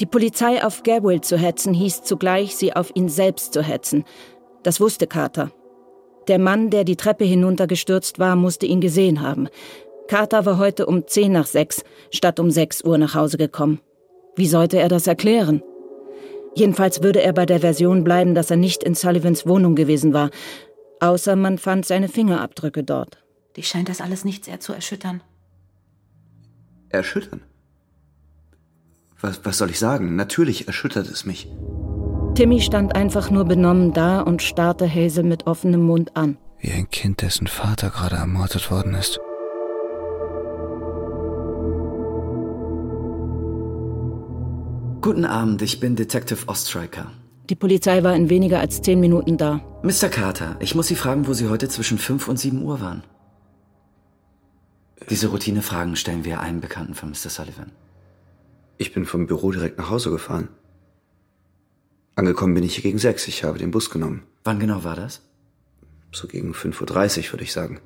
Die Polizei auf Garwell zu hetzen, hieß zugleich, sie auf ihn selbst zu hetzen. Das wusste Carter. Der Mann, der die Treppe hinuntergestürzt war, musste ihn gesehen haben. Carter war heute um zehn nach sechs statt um sechs Uhr nach Hause gekommen. Wie sollte er das erklären? Jedenfalls würde er bei der Version bleiben, dass er nicht in Sullivans Wohnung gewesen war, außer man fand seine Fingerabdrücke dort. Dich scheint das alles nicht sehr zu erschüttern. Erschüttern? Was, was soll ich sagen? Natürlich erschüttert es mich. Timmy stand einfach nur benommen da und starrte Hazel mit offenem Mund an. Wie ein Kind, dessen Vater gerade ermordet worden ist. Guten Abend, ich bin Detective Ostreicher. Die Polizei war in weniger als zehn Minuten da. Mr. Carter, ich muss Sie fragen, wo Sie heute zwischen 5 und 7 Uhr waren. Diese Routinefragen stellen wir allen Bekannten von Mr. Sullivan. Ich bin vom Büro direkt nach Hause gefahren. Angekommen bin ich hier gegen sechs. Ich habe den Bus genommen. Wann genau war das? So gegen 5.30 Uhr, würde ich sagen.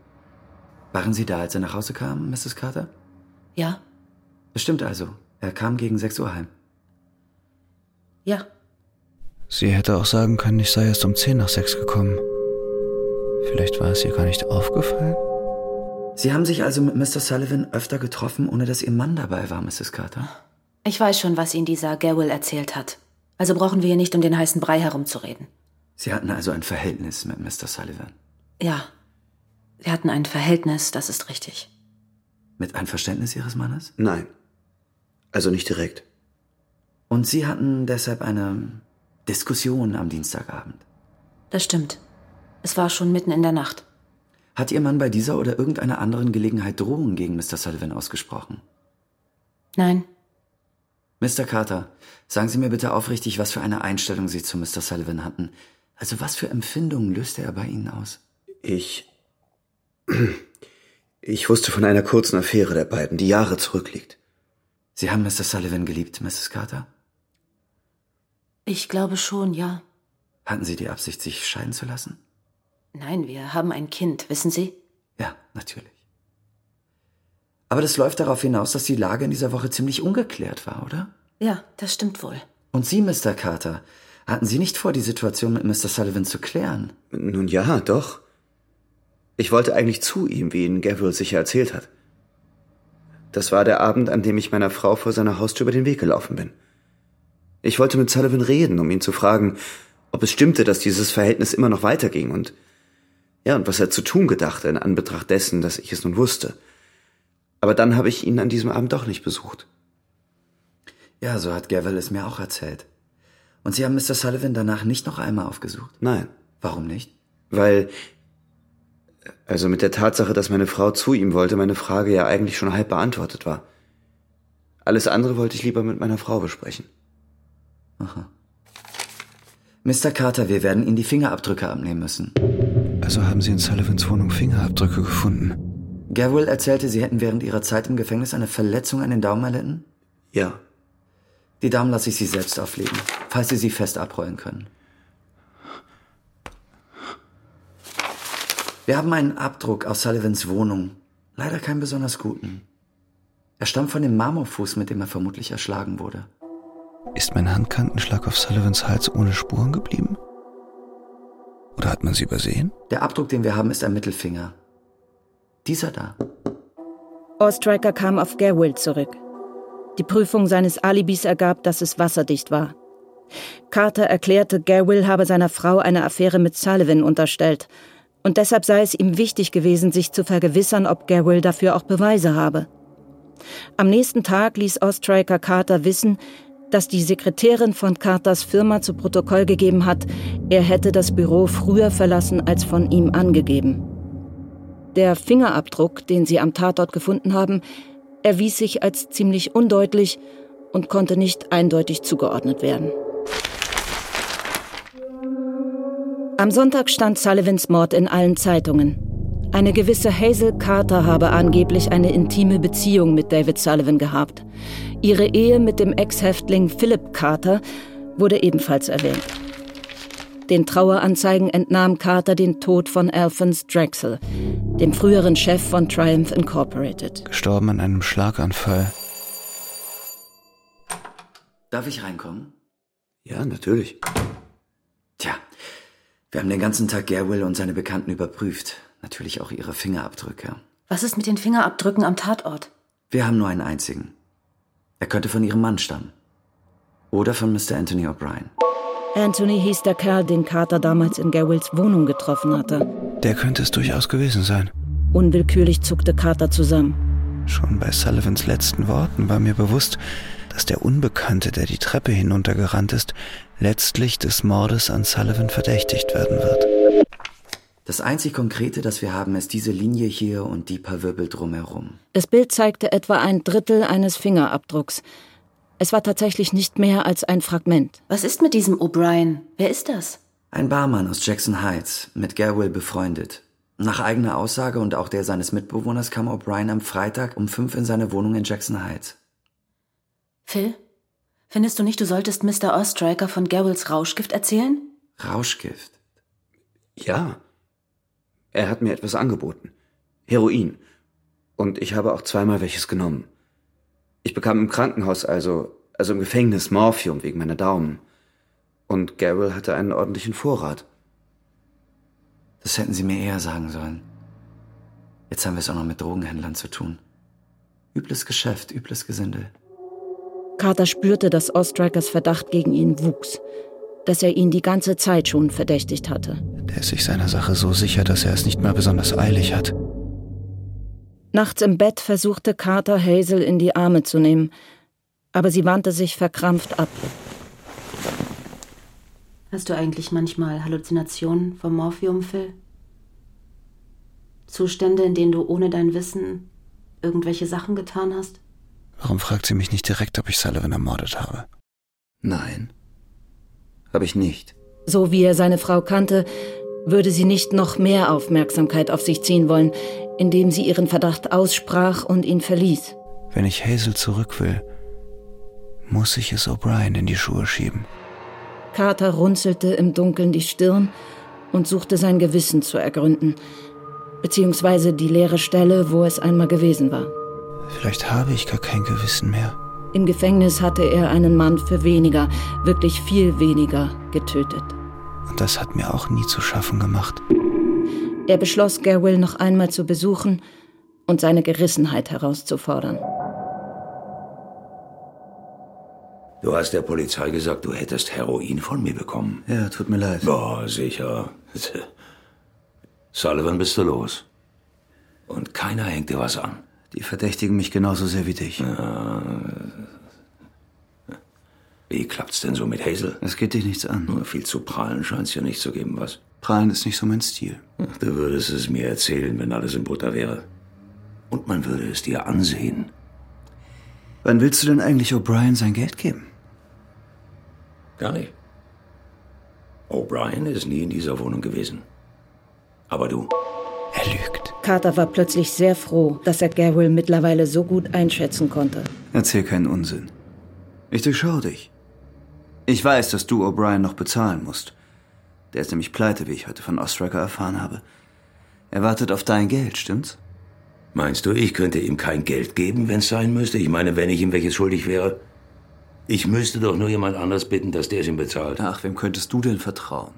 Waren Sie da, als er nach Hause kam, Mrs. Carter? Ja, Bestimmt also. Er kam gegen 6 Uhr heim. Ja. Sie hätte auch sagen können, ich sei erst um 10 nach sechs gekommen. Vielleicht war es ihr gar nicht aufgefallen? Sie haben sich also mit Mr. Sullivan öfter getroffen, ohne dass Ihr Mann dabei war, Mrs. Carter? Ich weiß schon, was Ihnen dieser Garwell erzählt hat. Also brauchen wir hier nicht um den heißen Brei herumzureden. Sie hatten also ein Verhältnis mit Mr. Sullivan. Ja, wir hatten ein Verhältnis, das ist richtig. Mit Einverständnis Ihres Mannes? Nein. Also nicht direkt. Und Sie hatten deshalb eine Diskussion am Dienstagabend. Das stimmt. Es war schon mitten in der Nacht. Hat Ihr Mann bei dieser oder irgendeiner anderen Gelegenheit Drohungen gegen Mr. Sullivan ausgesprochen? Nein, Mr. Carter, sagen Sie mir bitte aufrichtig, was für eine Einstellung Sie zu Mr. Sullivan hatten. Also was für Empfindungen löste er bei Ihnen aus? Ich. [CLEARS THROAT] Ich wusste von einer kurzen Affäre der beiden, die Jahre zurückliegt. Sie haben Mr. Sullivan geliebt, Mrs. Carter? Ich glaube schon, ja. Hatten Sie die Absicht, sich scheiden zu lassen? Nein, wir haben ein Kind, wissen Sie? Ja, natürlich. Aber das läuft darauf hinaus, dass die Lage in dieser Woche ziemlich ungeklärt war, oder? Ja, das stimmt wohl. Und Sie, Mr. Carter, hatten Sie nicht vor, die Situation mit Mr. Sullivan zu klären? Nun ja, doch. Ich wollte eigentlich zu ihm, wie ihn Gabriel sicher erzählt hat. Das war der Abend, an dem ich meiner Frau vor seiner Haustür über den Weg gelaufen bin. Ich wollte mit Sullivan reden, um ihn zu fragen, ob es stimmte, dass dieses Verhältnis immer noch weiterging und ja, und was er zu tun gedachte in Anbetracht dessen, dass ich es nun wusste. Aber dann habe ich ihn an diesem Abend doch nicht besucht. Ja, so hat Gavel es mir auch erzählt. Und Sie haben Mr. Sullivan danach nicht noch einmal aufgesucht? Nein. Warum nicht? Weil, also mit der Tatsache, dass meine Frau zu ihm wollte, meine Frage ja eigentlich schon halb beantwortet war. Alles andere wollte ich lieber mit meiner Frau besprechen. Aha. Mr. Carter, wir werden Ihnen die Fingerabdrücke abnehmen müssen. Also haben Sie in Sullivans Wohnung Fingerabdrücke gefunden? Garwell erzählte, Sie hätten während Ihrer Zeit im Gefängnis eine Verletzung an den Daumen erlitten? Ja. Die Daumen lasse ich Sie selbst auflegen, falls Sie sie fest abrollen können. Wir haben einen Abdruck aus Sullivans Wohnung. Leider keinen besonders guten. Er stammt von dem Marmorfuß, mit dem er vermutlich erschlagen wurde. Ist mein Handkantenschlag auf Sullivans Hals ohne Spuren geblieben? Oder hat man sie übersehen? Der Abdruck, den wir haben, ist ein Mittelfinger. Dieser da. Ostriker kam auf Garwill zurück. Die Prüfung seines Alibis ergab, dass es wasserdicht war. Carter erklärte, Garwill habe seiner Frau eine Affäre mit Sullivan unterstellt und deshalb sei es ihm wichtig gewesen, sich zu vergewissern, ob Garwell dafür auch Beweise habe. Am nächsten Tag ließ Ostriker Carter wissen, dass die Sekretärin von Carters Firma zu Protokoll gegeben hat, er hätte das Büro früher verlassen als von ihm angegeben. Der Fingerabdruck, den sie am Tatort gefunden haben, erwies sich als ziemlich undeutlich und konnte nicht eindeutig zugeordnet werden. Am Sonntag stand Sullivans Mord in allen Zeitungen. Eine gewisse Hazel Carter habe angeblich eine intime Beziehung mit David Sullivan gehabt. Ihre Ehe mit dem Ex-Häftling Philip Carter wurde ebenfalls erwähnt. Den Traueranzeigen entnahm Carter den Tod von Alphonse Drexel, dem früheren Chef von Triumph Incorporated. Gestorben an einem Schlaganfall. Darf ich reinkommen? Ja, natürlich. Tja, wir haben den ganzen Tag Gerwill und seine Bekannten überprüft. Natürlich auch ihre Fingerabdrücke. Was ist mit den Fingerabdrücken am Tatort? Wir haben nur einen einzigen. Er könnte von ihrem Mann stammen. Oder von Mr. Anthony O'Brien. Anthony hieß der Kerl, den Carter damals in Garwills Wohnung getroffen hatte. Der könnte es durchaus gewesen sein. Unwillkürlich zuckte Carter zusammen. Schon bei Sullivans letzten Worten war mir bewusst, dass der Unbekannte, der die Treppe hinuntergerannt ist, letztlich des Mordes an Sullivan verdächtigt werden wird. Das einzig Konkrete, das wir haben, ist diese Linie hier und die paar Wirbel drumherum. Das Bild zeigte etwa ein Drittel eines Fingerabdrucks. Es war tatsächlich nicht mehr als ein Fragment. Was ist mit diesem O'Brien? Wer ist das? Ein Barmann aus Jackson Heights, mit Gerwill befreundet. Nach eigener Aussage und auch der seines Mitbewohners kam O'Brien am Freitag um fünf in seine Wohnung in Jackson Heights. Phil, findest du nicht, du solltest Mr. Ostriker von Gerwills Rauschgift erzählen? Rauschgift? Ja. Er hat mir etwas angeboten. Heroin. Und ich habe auch zweimal welches genommen. Ich bekam im Krankenhaus also, also im Gefängnis Morphium wegen meiner Daumen. Und Garrel hatte einen ordentlichen Vorrat. Das hätten Sie mir eher sagen sollen. Jetzt haben wir es auch noch mit Drogenhändlern zu tun. Übles Geschäft, übles Gesindel. Carter spürte, dass Ostrikers Verdacht gegen ihn wuchs, dass er ihn die ganze Zeit schon verdächtigt hatte. Der ist sich seiner Sache so sicher, dass er es nicht mal besonders eilig hat. Nachts im Bett versuchte Carter Hazel in die Arme zu nehmen, aber sie wandte sich verkrampft ab. Hast du eigentlich manchmal Halluzinationen vom Morphium, Phil? Zustände, in denen du ohne dein Wissen irgendwelche Sachen getan hast? Warum fragt sie mich nicht direkt, ob ich Sullivan ermordet habe? Nein, habe ich nicht. So wie er seine Frau kannte, würde sie nicht noch mehr Aufmerksamkeit auf sich ziehen wollen, indem sie ihren Verdacht aussprach und ihn verließ. Wenn ich Hazel zurück will, muss ich es O'Brien in die Schuhe schieben. Carter runzelte im Dunkeln die Stirn und suchte sein Gewissen zu ergründen, beziehungsweise die leere Stelle, wo es einmal gewesen war. Vielleicht habe ich gar kein Gewissen mehr. Im Gefängnis hatte er einen Mann für weniger, wirklich viel weniger, getötet. Und das hat mir auch nie zu schaffen gemacht. Er beschloss, Gerwill noch einmal zu besuchen und seine Gerissenheit herauszufordern. Du hast der Polizei gesagt, du hättest Heroin von mir bekommen. Ja, tut mir leid. Boah, sicher. [LAUGHS] Sullivan, bist du los? Und keiner hängt dir was an. Die verdächtigen mich genauso sehr wie dich. Ja. Wie klappt's denn so mit Hazel? Es geht dich nichts an. Nur viel zu prahlen scheint's ja nicht zu geben, was? Prahlen ist nicht so mein Stil. Du würdest es mir erzählen, wenn alles in Butter wäre. Und man würde es dir ansehen. Wann willst du denn eigentlich O'Brien sein Geld geben? Gar nicht. O'Brien ist nie in dieser Wohnung gewesen. Aber du. Er lügt. Carter war plötzlich sehr froh, dass er Garwell mittlerweile so gut einschätzen konnte. Erzähl keinen Unsinn. Ich durchschaue dich. Ich weiß, dass du O'Brien noch bezahlen musst. Der ist nämlich pleite, wie ich heute von Ostracker erfahren habe. Er wartet auf dein Geld, stimmt's? Meinst du, ich könnte ihm kein Geld geben, wenn's sein müsste? Ich meine, wenn ich ihm welches schuldig wäre? Ich müsste doch nur jemand anders bitten, dass der es ihm bezahlt. Ach, wem könntest du denn vertrauen?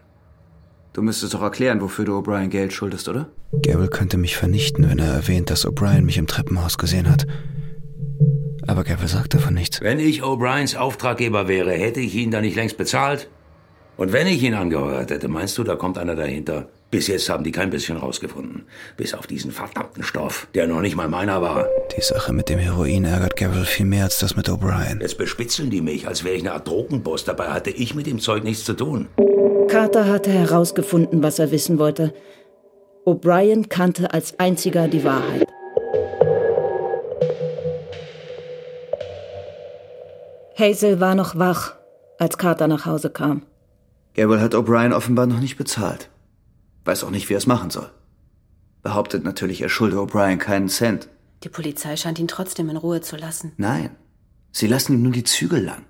Du müsstest doch erklären, wofür du O'Brien Geld schuldest, oder? Gable könnte mich vernichten, wenn er erwähnt, dass O'Brien mich im Treppenhaus gesehen hat. Aber Gable sagt davon nichts. Wenn ich O'Briens Auftraggeber wäre, hätte ich ihn da nicht längst bezahlt? Und wenn ich ihn angeheuert hätte, meinst du, da kommt einer dahinter? Bis jetzt haben die kein bisschen rausgefunden. Bis auf diesen verdammten Stoff, der noch nicht mal meiner war. Die Sache mit dem Heroin ärgert Gavel viel mehr als das mit O'Brien. Jetzt bespitzeln die mich, als wäre ich eine Art Drogenboss. Dabei hatte ich mit dem Zeug nichts zu tun. Carter hatte herausgefunden, was er wissen wollte. O'Brien kannte als einziger die Wahrheit. Hazel war noch wach, als Carter nach Hause kam. Gabriel hat O'Brien offenbar noch nicht bezahlt. Weiß auch nicht, wie er es machen soll. Behauptet natürlich, er schulde O'Brien keinen Cent. Die Polizei scheint ihn trotzdem in Ruhe zu lassen. Nein, sie lassen ihm nur die Zügel lang.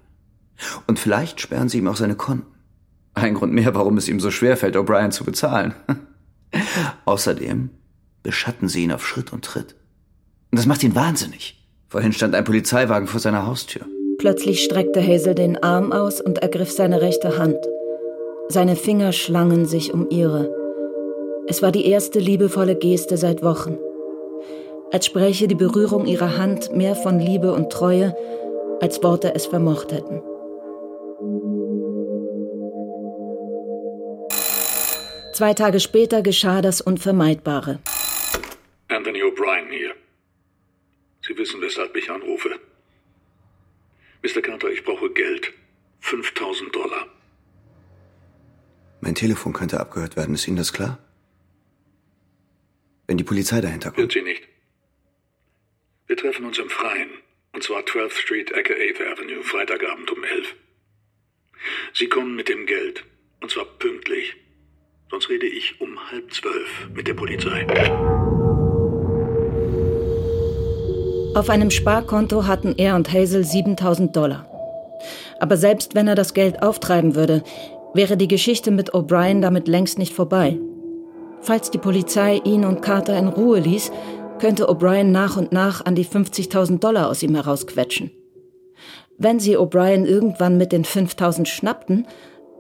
Und vielleicht sperren sie ihm auch seine Konten. Ein Grund mehr, warum es ihm so schwer fällt, O'Brien zu bezahlen. [LAUGHS] Außerdem beschatten sie ihn auf Schritt und Tritt. Und das macht ihn wahnsinnig. Vorhin stand ein Polizeiwagen vor seiner Haustür. Plötzlich streckte Hazel den Arm aus und ergriff seine rechte Hand. Seine Finger schlangen sich um ihre. Es war die erste liebevolle Geste seit Wochen. Als spräche die Berührung ihrer Hand mehr von Liebe und Treue, als Worte es vermocht hätten. Zwei Tage später geschah das Unvermeidbare. Anthony O'Brien hier. Sie wissen, weshalb ich anrufe. Mr. Carter, ich brauche Geld. 5000 Dollar. Mein Telefon könnte abgehört werden, ist Ihnen das klar? Wenn die Polizei dahinter kommt. Wird sie nicht. Wir treffen uns im Freien. Und zwar 12th Street, Ecke 8th Avenue, Freitagabend um 11. Sie kommen mit dem Geld. Und zwar pünktlich. Sonst rede ich um halb zwölf mit der Polizei. Auf einem Sparkonto hatten er und Hazel 7000 Dollar. Aber selbst wenn er das Geld auftreiben würde, wäre die Geschichte mit O'Brien damit längst nicht vorbei. Falls die Polizei ihn und Carter in Ruhe ließ, könnte O'Brien nach und nach an die 50.000 Dollar aus ihm herausquetschen. Wenn sie O'Brien irgendwann mit den 5.000 schnappten,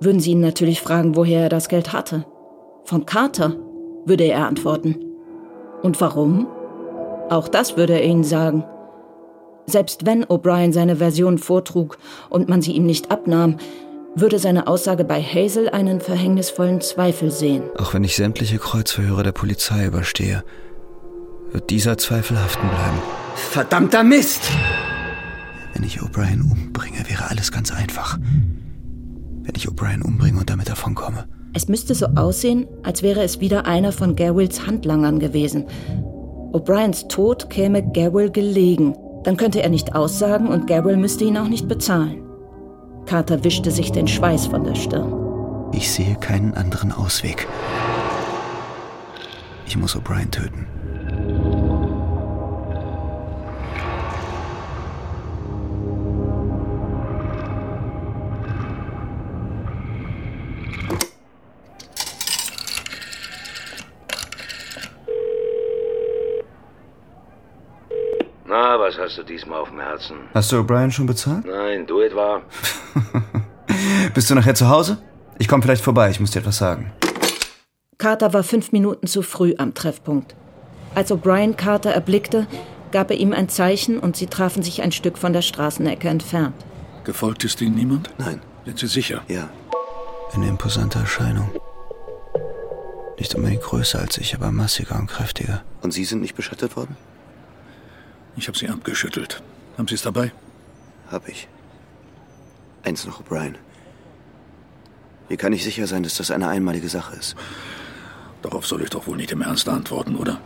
würden sie ihn natürlich fragen, woher er das Geld hatte. Von Carter, würde er antworten. Und warum? Auch das würde er ihnen sagen. Selbst wenn O'Brien seine Version vortrug und man sie ihm nicht abnahm, würde seine Aussage bei Hazel einen verhängnisvollen Zweifel sehen. Auch wenn ich sämtliche Kreuzverhöre der Polizei überstehe, wird dieser Zweifel haften bleiben. Verdammter Mist! Wenn ich O'Brien umbringe, wäre alles ganz einfach. Wenn ich O'Brien umbringe und damit davonkomme. Es müsste so aussehen, als wäre es wieder einer von Garwills Handlangern gewesen. O'Briens Tod käme Garwill gelegen. Dann könnte er nicht aussagen und Garwill müsste ihn auch nicht bezahlen. Carter wischte sich den Schweiß von der Stirn. Ich sehe keinen anderen Ausweg. Ich muss O'Brien töten. Was hast du diesmal auf dem Herzen? Hast du O'Brien schon bezahlt? Nein, du etwa? [LAUGHS] Bist du nachher zu Hause? Ich komme vielleicht vorbei, ich muss dir etwas sagen. Carter war fünf Minuten zu früh am Treffpunkt. Als O'Brien Carter erblickte, gab er ihm ein Zeichen und sie trafen sich ein Stück von der Straßenecke entfernt. Gefolgt ist Ihnen niemand? Nein. Sind Sie sicher? Ja. Eine imposante Erscheinung. Nicht unbedingt größer als ich, aber massiger und kräftiger. Und Sie sind nicht beschattet worden? Ich habe Sie abgeschüttelt. Haben Sie es dabei? Hab ich. Eins noch, O'Brien. Wie kann ich sicher sein, dass das eine einmalige Sache ist? Darauf soll ich doch wohl nicht im Ernst antworten, oder?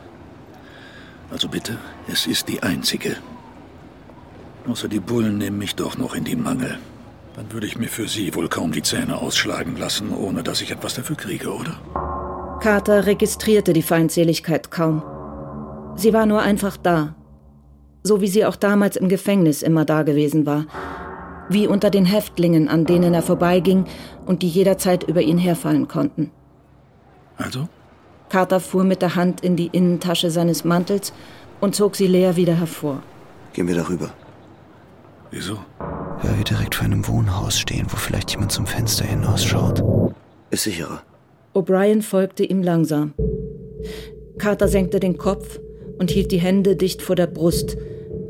Also bitte, es ist die einzige. Außer die Bullen nehmen mich doch noch in die Mangel. Dann würde ich mir für Sie wohl kaum die Zähne ausschlagen lassen, ohne dass ich etwas dafür kriege, oder? Carter registrierte die Feindseligkeit kaum. Sie war nur einfach da. So wie sie auch damals im Gefängnis immer da gewesen war. Wie unter den Häftlingen, an denen er vorbeiging und die jederzeit über ihn herfallen konnten. Also? Carter fuhr mit der Hand in die Innentasche seines Mantels und zog sie leer wieder hervor. Gehen wir darüber. Wieso? Weil wir direkt vor einem Wohnhaus stehen, wo vielleicht jemand zum Fenster hinausschaut. Ist sicherer. O'Brien folgte ihm langsam. Carter senkte den Kopf und hielt die Hände dicht vor der Brust,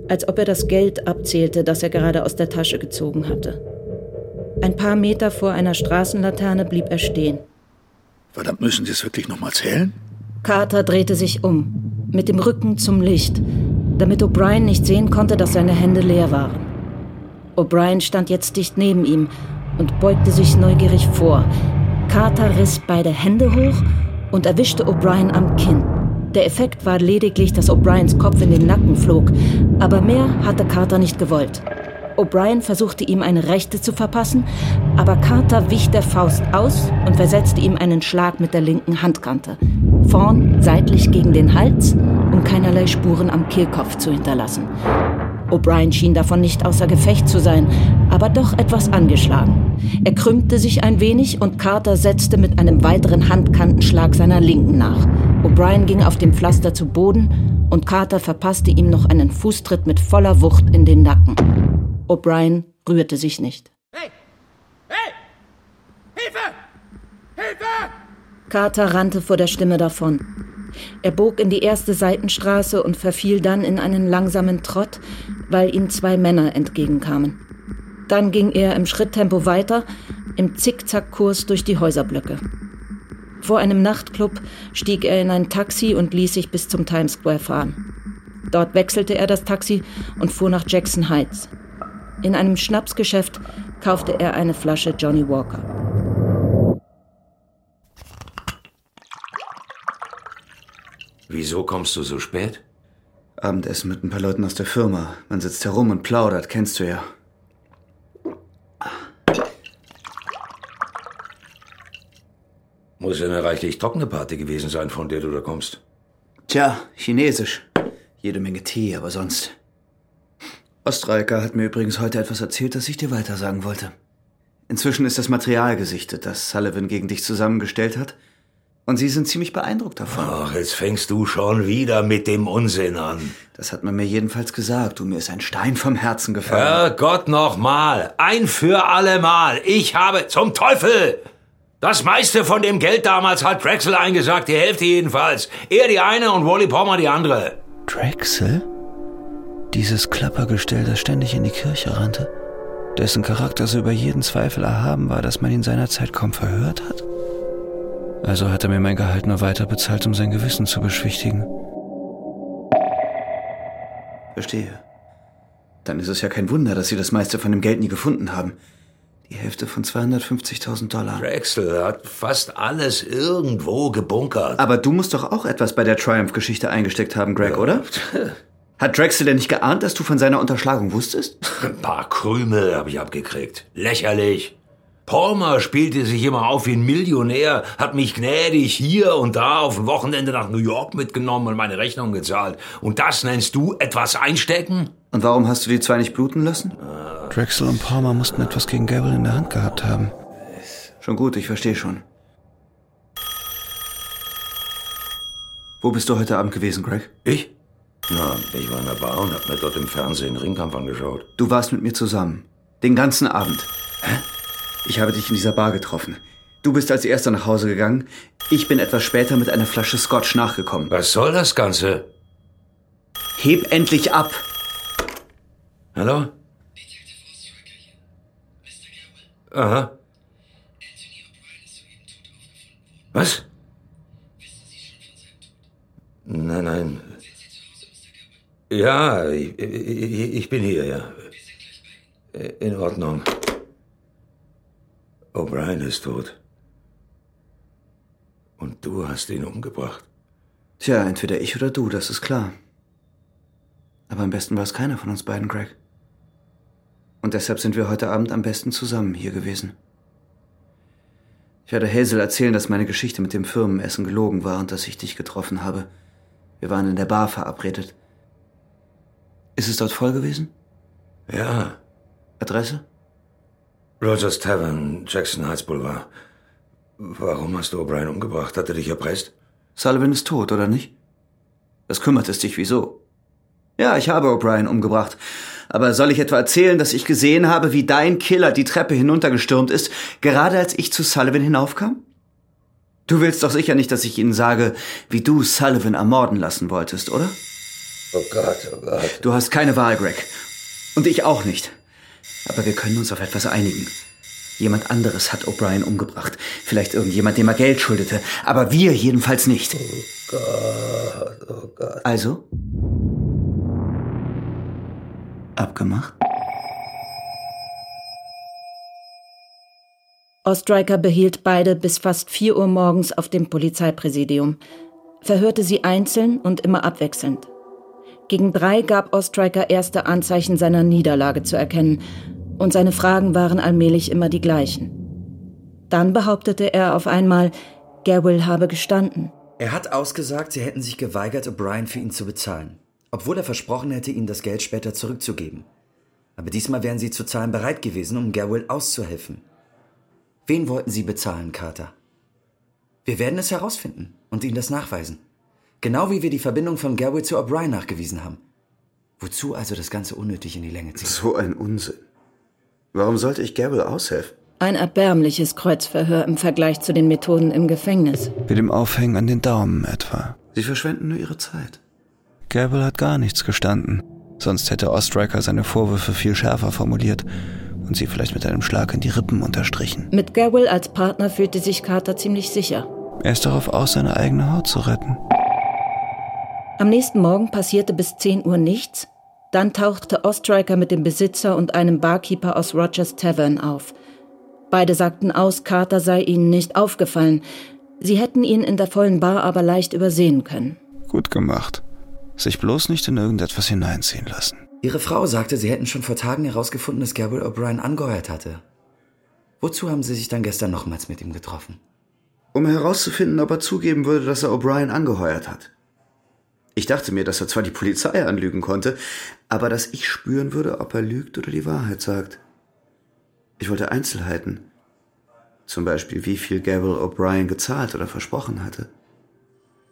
als ob er das Geld abzählte, das er gerade aus der Tasche gezogen hatte. Ein paar Meter vor einer Straßenlaterne blieb er stehen. Verdammt, müssen Sie es wirklich noch mal zählen? Carter drehte sich um, mit dem Rücken zum Licht, damit O'Brien nicht sehen konnte, dass seine Hände leer waren. O'Brien stand jetzt dicht neben ihm und beugte sich neugierig vor. Carter riss beide Hände hoch und erwischte O'Brien am Kinn. Der Effekt war lediglich, dass O'Briens Kopf in den Nacken flog, aber mehr hatte Carter nicht gewollt. O'Brien versuchte ihm eine rechte zu verpassen, aber Carter wich der Faust aus und versetzte ihm einen Schlag mit der linken Handkante. Vorn seitlich gegen den Hals, um keinerlei Spuren am Kehlkopf zu hinterlassen. O'Brien schien davon nicht außer Gefecht zu sein, aber doch etwas angeschlagen. Er krümmte sich ein wenig und Carter setzte mit einem weiteren Handkantenschlag seiner Linken nach. O'Brien ging auf dem Pflaster zu Boden und Carter verpasste ihm noch einen Fußtritt mit voller Wucht in den Nacken. O'Brien rührte sich nicht. Hey! Hey! Hilfe! Hilfe! Carter rannte vor der Stimme davon. Er bog in die erste Seitenstraße und verfiel dann in einen langsamen Trott, weil ihm zwei Männer entgegenkamen. Dann ging er im Schritttempo weiter, im Zickzackkurs durch die Häuserblöcke. Vor einem Nachtclub stieg er in ein Taxi und ließ sich bis zum Times Square fahren. Dort wechselte er das Taxi und fuhr nach Jackson Heights. In einem Schnapsgeschäft kaufte er eine Flasche Johnny Walker. Wieso kommst du so spät? Abendessen mit ein paar Leuten aus der Firma. Man sitzt herum und plaudert, kennst du ja. Muss ja eine reichlich trockene Party gewesen sein, von der du da kommst. Tja, chinesisch. Jede Menge Tee, aber sonst. Ostreiker hat mir übrigens heute etwas erzählt, das ich dir weitersagen wollte. Inzwischen ist das Material gesichtet, das Sullivan gegen dich zusammengestellt hat. Und sie sind ziemlich beeindruckt davon. Ach, jetzt fängst du schon wieder mit dem Unsinn an. Das hat man mir jedenfalls gesagt. Du, mir ist ein Stein vom Herzen gefallen. Herrgott nochmal. Ein für allemal. Ich habe zum Teufel! Das meiste von dem Geld damals hat Drexel eingesagt, die Hälfte jedenfalls. Er die eine und Wally Palmer die andere. Drexel? Dieses Klappergestell, das ständig in die Kirche rannte? Dessen Charakter so über jeden Zweifel erhaben war, dass man ihn seinerzeit kaum verhört hat? Also hat er mir mein Gehalt nur weiter bezahlt, um sein Gewissen zu beschwichtigen. Verstehe. Dann ist es ja kein Wunder, dass Sie das meiste von dem Geld nie gefunden haben. Die Hälfte von 250.000 Dollar. Drexel hat fast alles irgendwo gebunkert. Aber du musst doch auch etwas bei der Triumph-Geschichte eingesteckt haben, Greg, ja. oder? [LAUGHS] Hat Drexel denn nicht geahnt, dass du von seiner Unterschlagung wusstest? Ein paar Krümel habe ich abgekriegt. Lächerlich. Palmer spielte sich immer auf wie ein Millionär, hat mich gnädig hier und da auf ein Wochenende nach New York mitgenommen und meine Rechnung gezahlt. Und das nennst du etwas einstecken? Und warum hast du die zwei nicht bluten lassen? Drexel und Palmer mussten etwas gegen Gable in der Hand gehabt haben. Schon gut, ich verstehe schon. Wo bist du heute Abend gewesen, Greg? Ich? Na, ich war in der Bar und hab mir dort im Fernsehen Ringkampf angeschaut. Du warst mit mir zusammen. Den ganzen Abend. Hä? Ich habe dich in dieser Bar getroffen. Du bist als erster nach Hause gegangen. Ich bin etwas später mit einer Flasche Scotch nachgekommen. Was soll das Ganze? Heb endlich ab! Hallo? Aha. Was? Nein, nein. Ja, ich, ich, ich bin hier, ja. In Ordnung. O'Brien ist tot. Und du hast ihn umgebracht. Tja, entweder ich oder du, das ist klar. Aber am besten war es keiner von uns beiden, Greg. Und deshalb sind wir heute Abend am besten zusammen hier gewesen. Ich werde Hazel erzählen, dass meine Geschichte mit dem Firmenessen gelogen war und dass ich dich getroffen habe. Wir waren in der Bar verabredet. Ist es dort voll gewesen? Ja. Adresse? Rogers Tavern, Jackson Heights Boulevard. Warum hast du O'Brien umgebracht? Hat er dich erpresst? Sullivan ist tot, oder nicht? Das kümmert es dich wieso? Ja, ich habe O'Brien umgebracht. Aber soll ich etwa erzählen, dass ich gesehen habe, wie dein Killer die Treppe hinuntergestürmt ist, gerade als ich zu Sullivan hinaufkam? Du willst doch sicher nicht, dass ich Ihnen sage, wie du Sullivan ermorden lassen wolltest, oder? Oh Gott, oh Gott. Du hast keine Wahl, Greg. Und ich auch nicht. Aber wir können uns auf etwas einigen. Jemand anderes hat O'Brien umgebracht. Vielleicht irgendjemand, dem er Geld schuldete. Aber wir jedenfalls nicht. Oh Gott, oh Gott. Also? Abgemacht? Ostriker behielt beide bis fast 4 Uhr morgens auf dem Polizeipräsidium, verhörte sie einzeln und immer abwechselnd. Gegen drei gab Ostriker erste Anzeichen seiner Niederlage zu erkennen, und seine Fragen waren allmählich immer die gleichen. Dann behauptete er auf einmal, Garwell habe gestanden. Er hat ausgesagt, sie hätten sich geweigert, O'Brien für ihn zu bezahlen, obwohl er versprochen hätte, ihnen das Geld später zurückzugeben. Aber diesmal wären sie zu zahlen bereit gewesen, um Garwell auszuhelfen. Wen wollten Sie bezahlen, Carter? Wir werden es herausfinden und Ihnen das nachweisen. Genau wie wir die Verbindung von Garwell zu O'Brien nachgewiesen haben. Wozu also das Ganze unnötig in die Länge ziehen? So ein Unsinn. Warum sollte ich Garwell aushelfen? Ein erbärmliches Kreuzverhör im Vergleich zu den Methoden im Gefängnis. Mit dem Aufhängen an den Daumen etwa. Sie verschwenden nur ihre Zeit. Garwell hat gar nichts gestanden. Sonst hätte Ostriker seine Vorwürfe viel schärfer formuliert und sie vielleicht mit einem Schlag in die Rippen unterstrichen. Mit Garwell als Partner fühlte sich Carter ziemlich sicher. Er ist darauf aus, seine eigene Haut zu retten. Am nächsten Morgen passierte bis 10 Uhr nichts. Dann tauchte Ostriker mit dem Besitzer und einem Barkeeper aus Rogers Tavern auf. Beide sagten aus, Carter sei ihnen nicht aufgefallen. Sie hätten ihn in der vollen Bar aber leicht übersehen können. Gut gemacht. Sich bloß nicht in irgendetwas hineinziehen lassen. Ihre Frau sagte, Sie hätten schon vor Tagen herausgefunden, dass Gabriel O'Brien angeheuert hatte. Wozu haben Sie sich dann gestern nochmals mit ihm getroffen? Um herauszufinden, ob er zugeben würde, dass er O'Brien angeheuert hat. Ich dachte mir, dass er zwar die Polizei anlügen konnte, aber dass ich spüren würde, ob er lügt oder die Wahrheit sagt. Ich wollte Einzelheiten. Zum Beispiel, wie viel Gabriel O'Brien gezahlt oder versprochen hatte.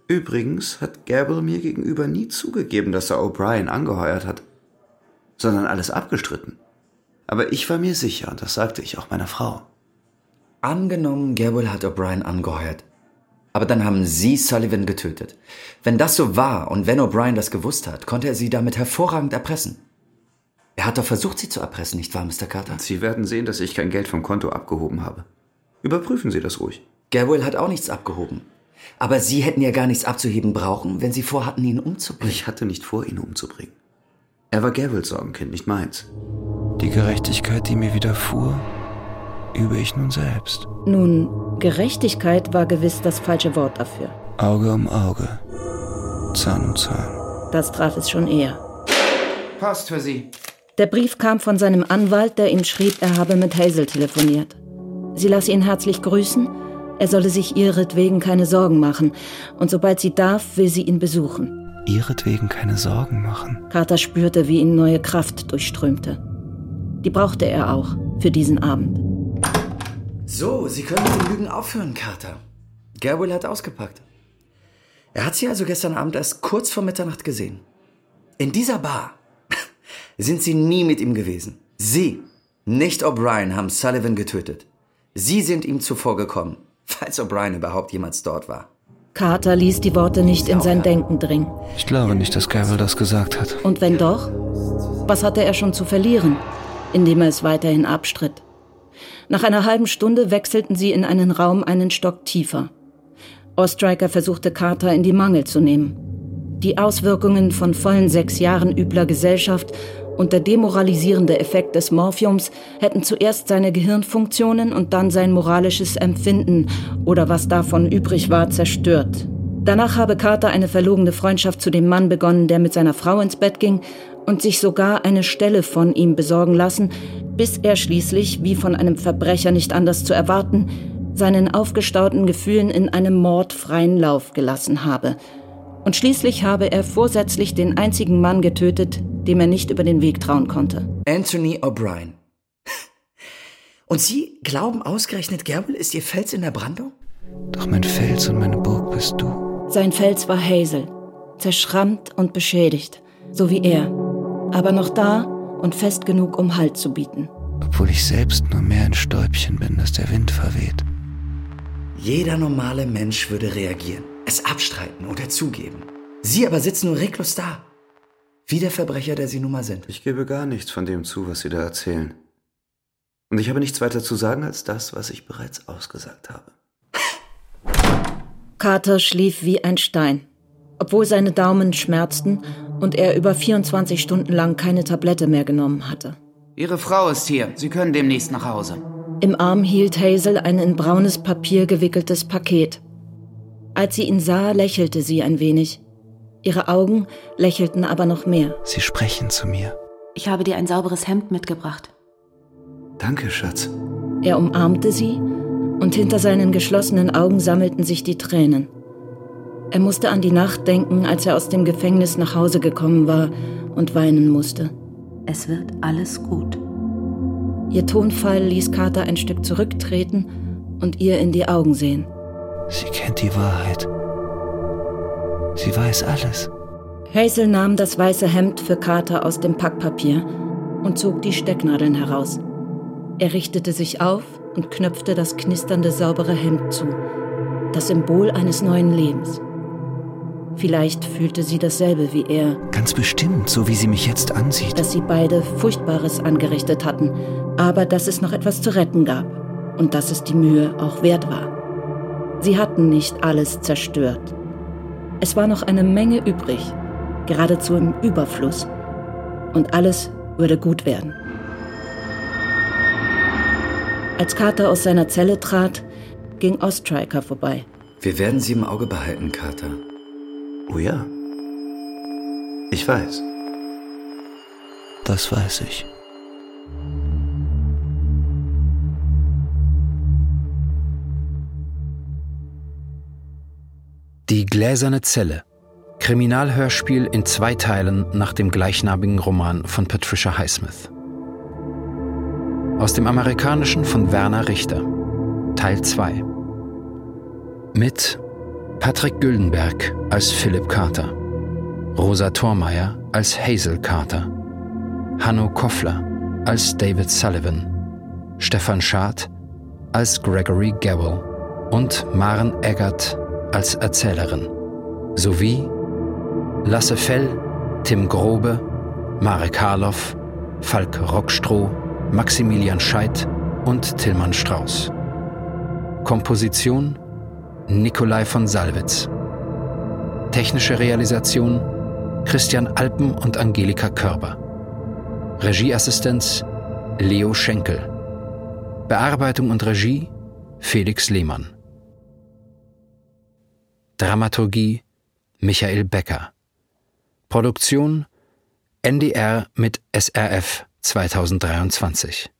Übrigens hat Gabriel mir gegenüber nie zugegeben, dass er O'Brien angeheuert hat, sondern alles abgestritten. Aber ich war mir sicher, und das sagte ich auch meiner Frau. Angenommen, Gabriel hat O'Brien angeheuert. Aber dann haben Sie Sullivan getötet. Wenn das so war und wenn O'Brien das gewusst hat, konnte er Sie damit hervorragend erpressen. Er hat doch versucht, Sie zu erpressen, nicht wahr, Mr. Carter? Sie werden sehen, dass ich kein Geld vom Konto abgehoben habe. Überprüfen Sie das ruhig. Gabriel hat auch nichts abgehoben. Aber Sie hätten ja gar nichts abzuheben brauchen, wenn Sie vorhatten, ihn umzubringen. Ich hatte nicht vor, ihn umzubringen. Er war Gabriels Sorgenkind, nicht meins. Die Gerechtigkeit, die mir widerfuhr, übe ich nun selbst. Nun, Gerechtigkeit war gewiss das falsche Wort dafür. Auge um Auge, Zahn um Zahn. Das traf es schon eher. Passt für Sie. Der Brief kam von seinem Anwalt, der ihm schrieb, er habe mit Hazel telefoniert. Sie lasse ihn herzlich grüßen, er solle sich ihretwegen keine Sorgen machen, und sobald sie darf, will sie ihn besuchen. Ihretwegen keine Sorgen machen? Carter spürte, wie ihn neue Kraft durchströmte. Die brauchte er auch für diesen Abend. So, Sie können mit dem Lügen aufhören, Carter. Gabriel hat ausgepackt. Er hat Sie also gestern Abend erst kurz vor Mitternacht gesehen. In dieser Bar [LAUGHS] sind Sie nie mit ihm gewesen. Sie, nicht O'Brien, haben Sullivan getötet. Sie sind ihm zuvorgekommen, [LAUGHS] falls O'Brien überhaupt jemals dort war. Carter ließ die Worte nicht in sein Denken dringen. Ich glaube nicht, dass Gabriel das gesagt hat. Und wenn doch? Was hatte er schon zu verlieren, indem er es weiterhin abstritt? Nach einer halben Stunde wechselten sie in einen Raum einen Stock tiefer. Ostriker versuchte Carter in die Mangel zu nehmen. Die Auswirkungen von vollen sechs Jahren übler Gesellschaft und der demoralisierende Effekt des Morphiums hätten zuerst seine Gehirnfunktionen und dann sein moralisches Empfinden oder was davon übrig war zerstört. Danach habe Carter eine verlogene Freundschaft zu dem Mann begonnen, der mit seiner Frau ins Bett ging und sich sogar eine Stelle von ihm besorgen lassen, bis er schließlich, wie von einem Verbrecher nicht anders zu erwarten, seinen aufgestauten Gefühlen in einem Mord freien Lauf gelassen habe. Und schließlich habe er vorsätzlich den einzigen Mann getötet, dem er nicht über den Weg trauen konnte. Anthony O'Brien. [LAUGHS] Und Sie glauben ausgerechnet, Gerbil ist Ihr Fels in der Brandung? Doch mein Fels und meine Burg bist du. Sein Fels war Hazel, zerschrammt und beschädigt, so wie er, aber noch da und fest genug, um Halt zu bieten. Obwohl ich selbst nur mehr ein Stäubchen bin, das der Wind verweht. Jeder normale Mensch würde reagieren, es abstreiten oder zugeben. Sie aber sitzen nur reglos da. Wie der Verbrecher, der Sie nun mal sind. Ich gebe gar nichts von dem zu, was Sie da erzählen. Und ich habe nichts weiter zu sagen als das, was ich bereits ausgesagt habe. Carter schlief wie ein Stein. Obwohl seine Daumen schmerzten und er über 24 Stunden lang keine Tablette mehr genommen hatte. Ihre Frau ist hier. Sie können demnächst nach Hause. Im Arm hielt Hazel ein in braunes Papier gewickeltes Paket. Als sie ihn sah, lächelte sie ein wenig. Ihre Augen lächelten aber noch mehr. Sie sprechen zu mir. Ich habe dir ein sauberes Hemd mitgebracht. Danke, Schatz. Er umarmte sie und hinter seinen geschlossenen Augen sammelten sich die Tränen. Er musste an die Nacht denken, als er aus dem Gefängnis nach Hause gekommen war und weinen musste. Es wird alles gut. Ihr Tonfall ließ Carter ein Stück zurücktreten und ihr in die Augen sehen. Sie kennt die Wahrheit. Sie weiß alles. Hazel nahm das weiße Hemd für Carter aus dem Packpapier und zog die Stecknadeln heraus. Er richtete sich auf und knöpfte das knisternde saubere Hemd zu, das Symbol eines neuen Lebens. Vielleicht fühlte sie dasselbe wie er. Ganz bestimmt, so wie sie mich jetzt ansieht. Dass sie beide Furchtbares angerichtet hatten, aber dass es noch etwas zu retten gab und dass es die Mühe auch wert war. Sie hatten nicht alles zerstört. Es war noch eine Menge übrig, geradezu im Überfluss. Und alles würde gut werden. Als Carter aus seiner Zelle trat, ging Ostriker vorbei. Wir werden Sie im Auge behalten, Carter. Oh ja. Ich weiß. Das weiß ich. Die gläserne Zelle. Kriminalhörspiel in zwei Teilen nach dem gleichnamigen Roman von Patricia Highsmith. Aus dem amerikanischen von Werner Richter. Teil 2. Mit Patrick Güldenberg als Philip Carter, Rosa Thormeyer als Hazel Carter, Hanno Koffler als David Sullivan, Stefan Schad als Gregory Gowell und Maren Eggert als Erzählerin, sowie Lasse Fell, Tim Grobe, Marek Harloff, Falk Rockstroh, Maximilian Scheidt und Tillmann Strauß. Komposition Nikolai von Salwitz. Technische Realisation Christian Alpen und Angelika Körber. Regieassistenz Leo Schenkel. Bearbeitung und Regie Felix Lehmann. Dramaturgie Michael Becker. Produktion NDR mit SRF 2023.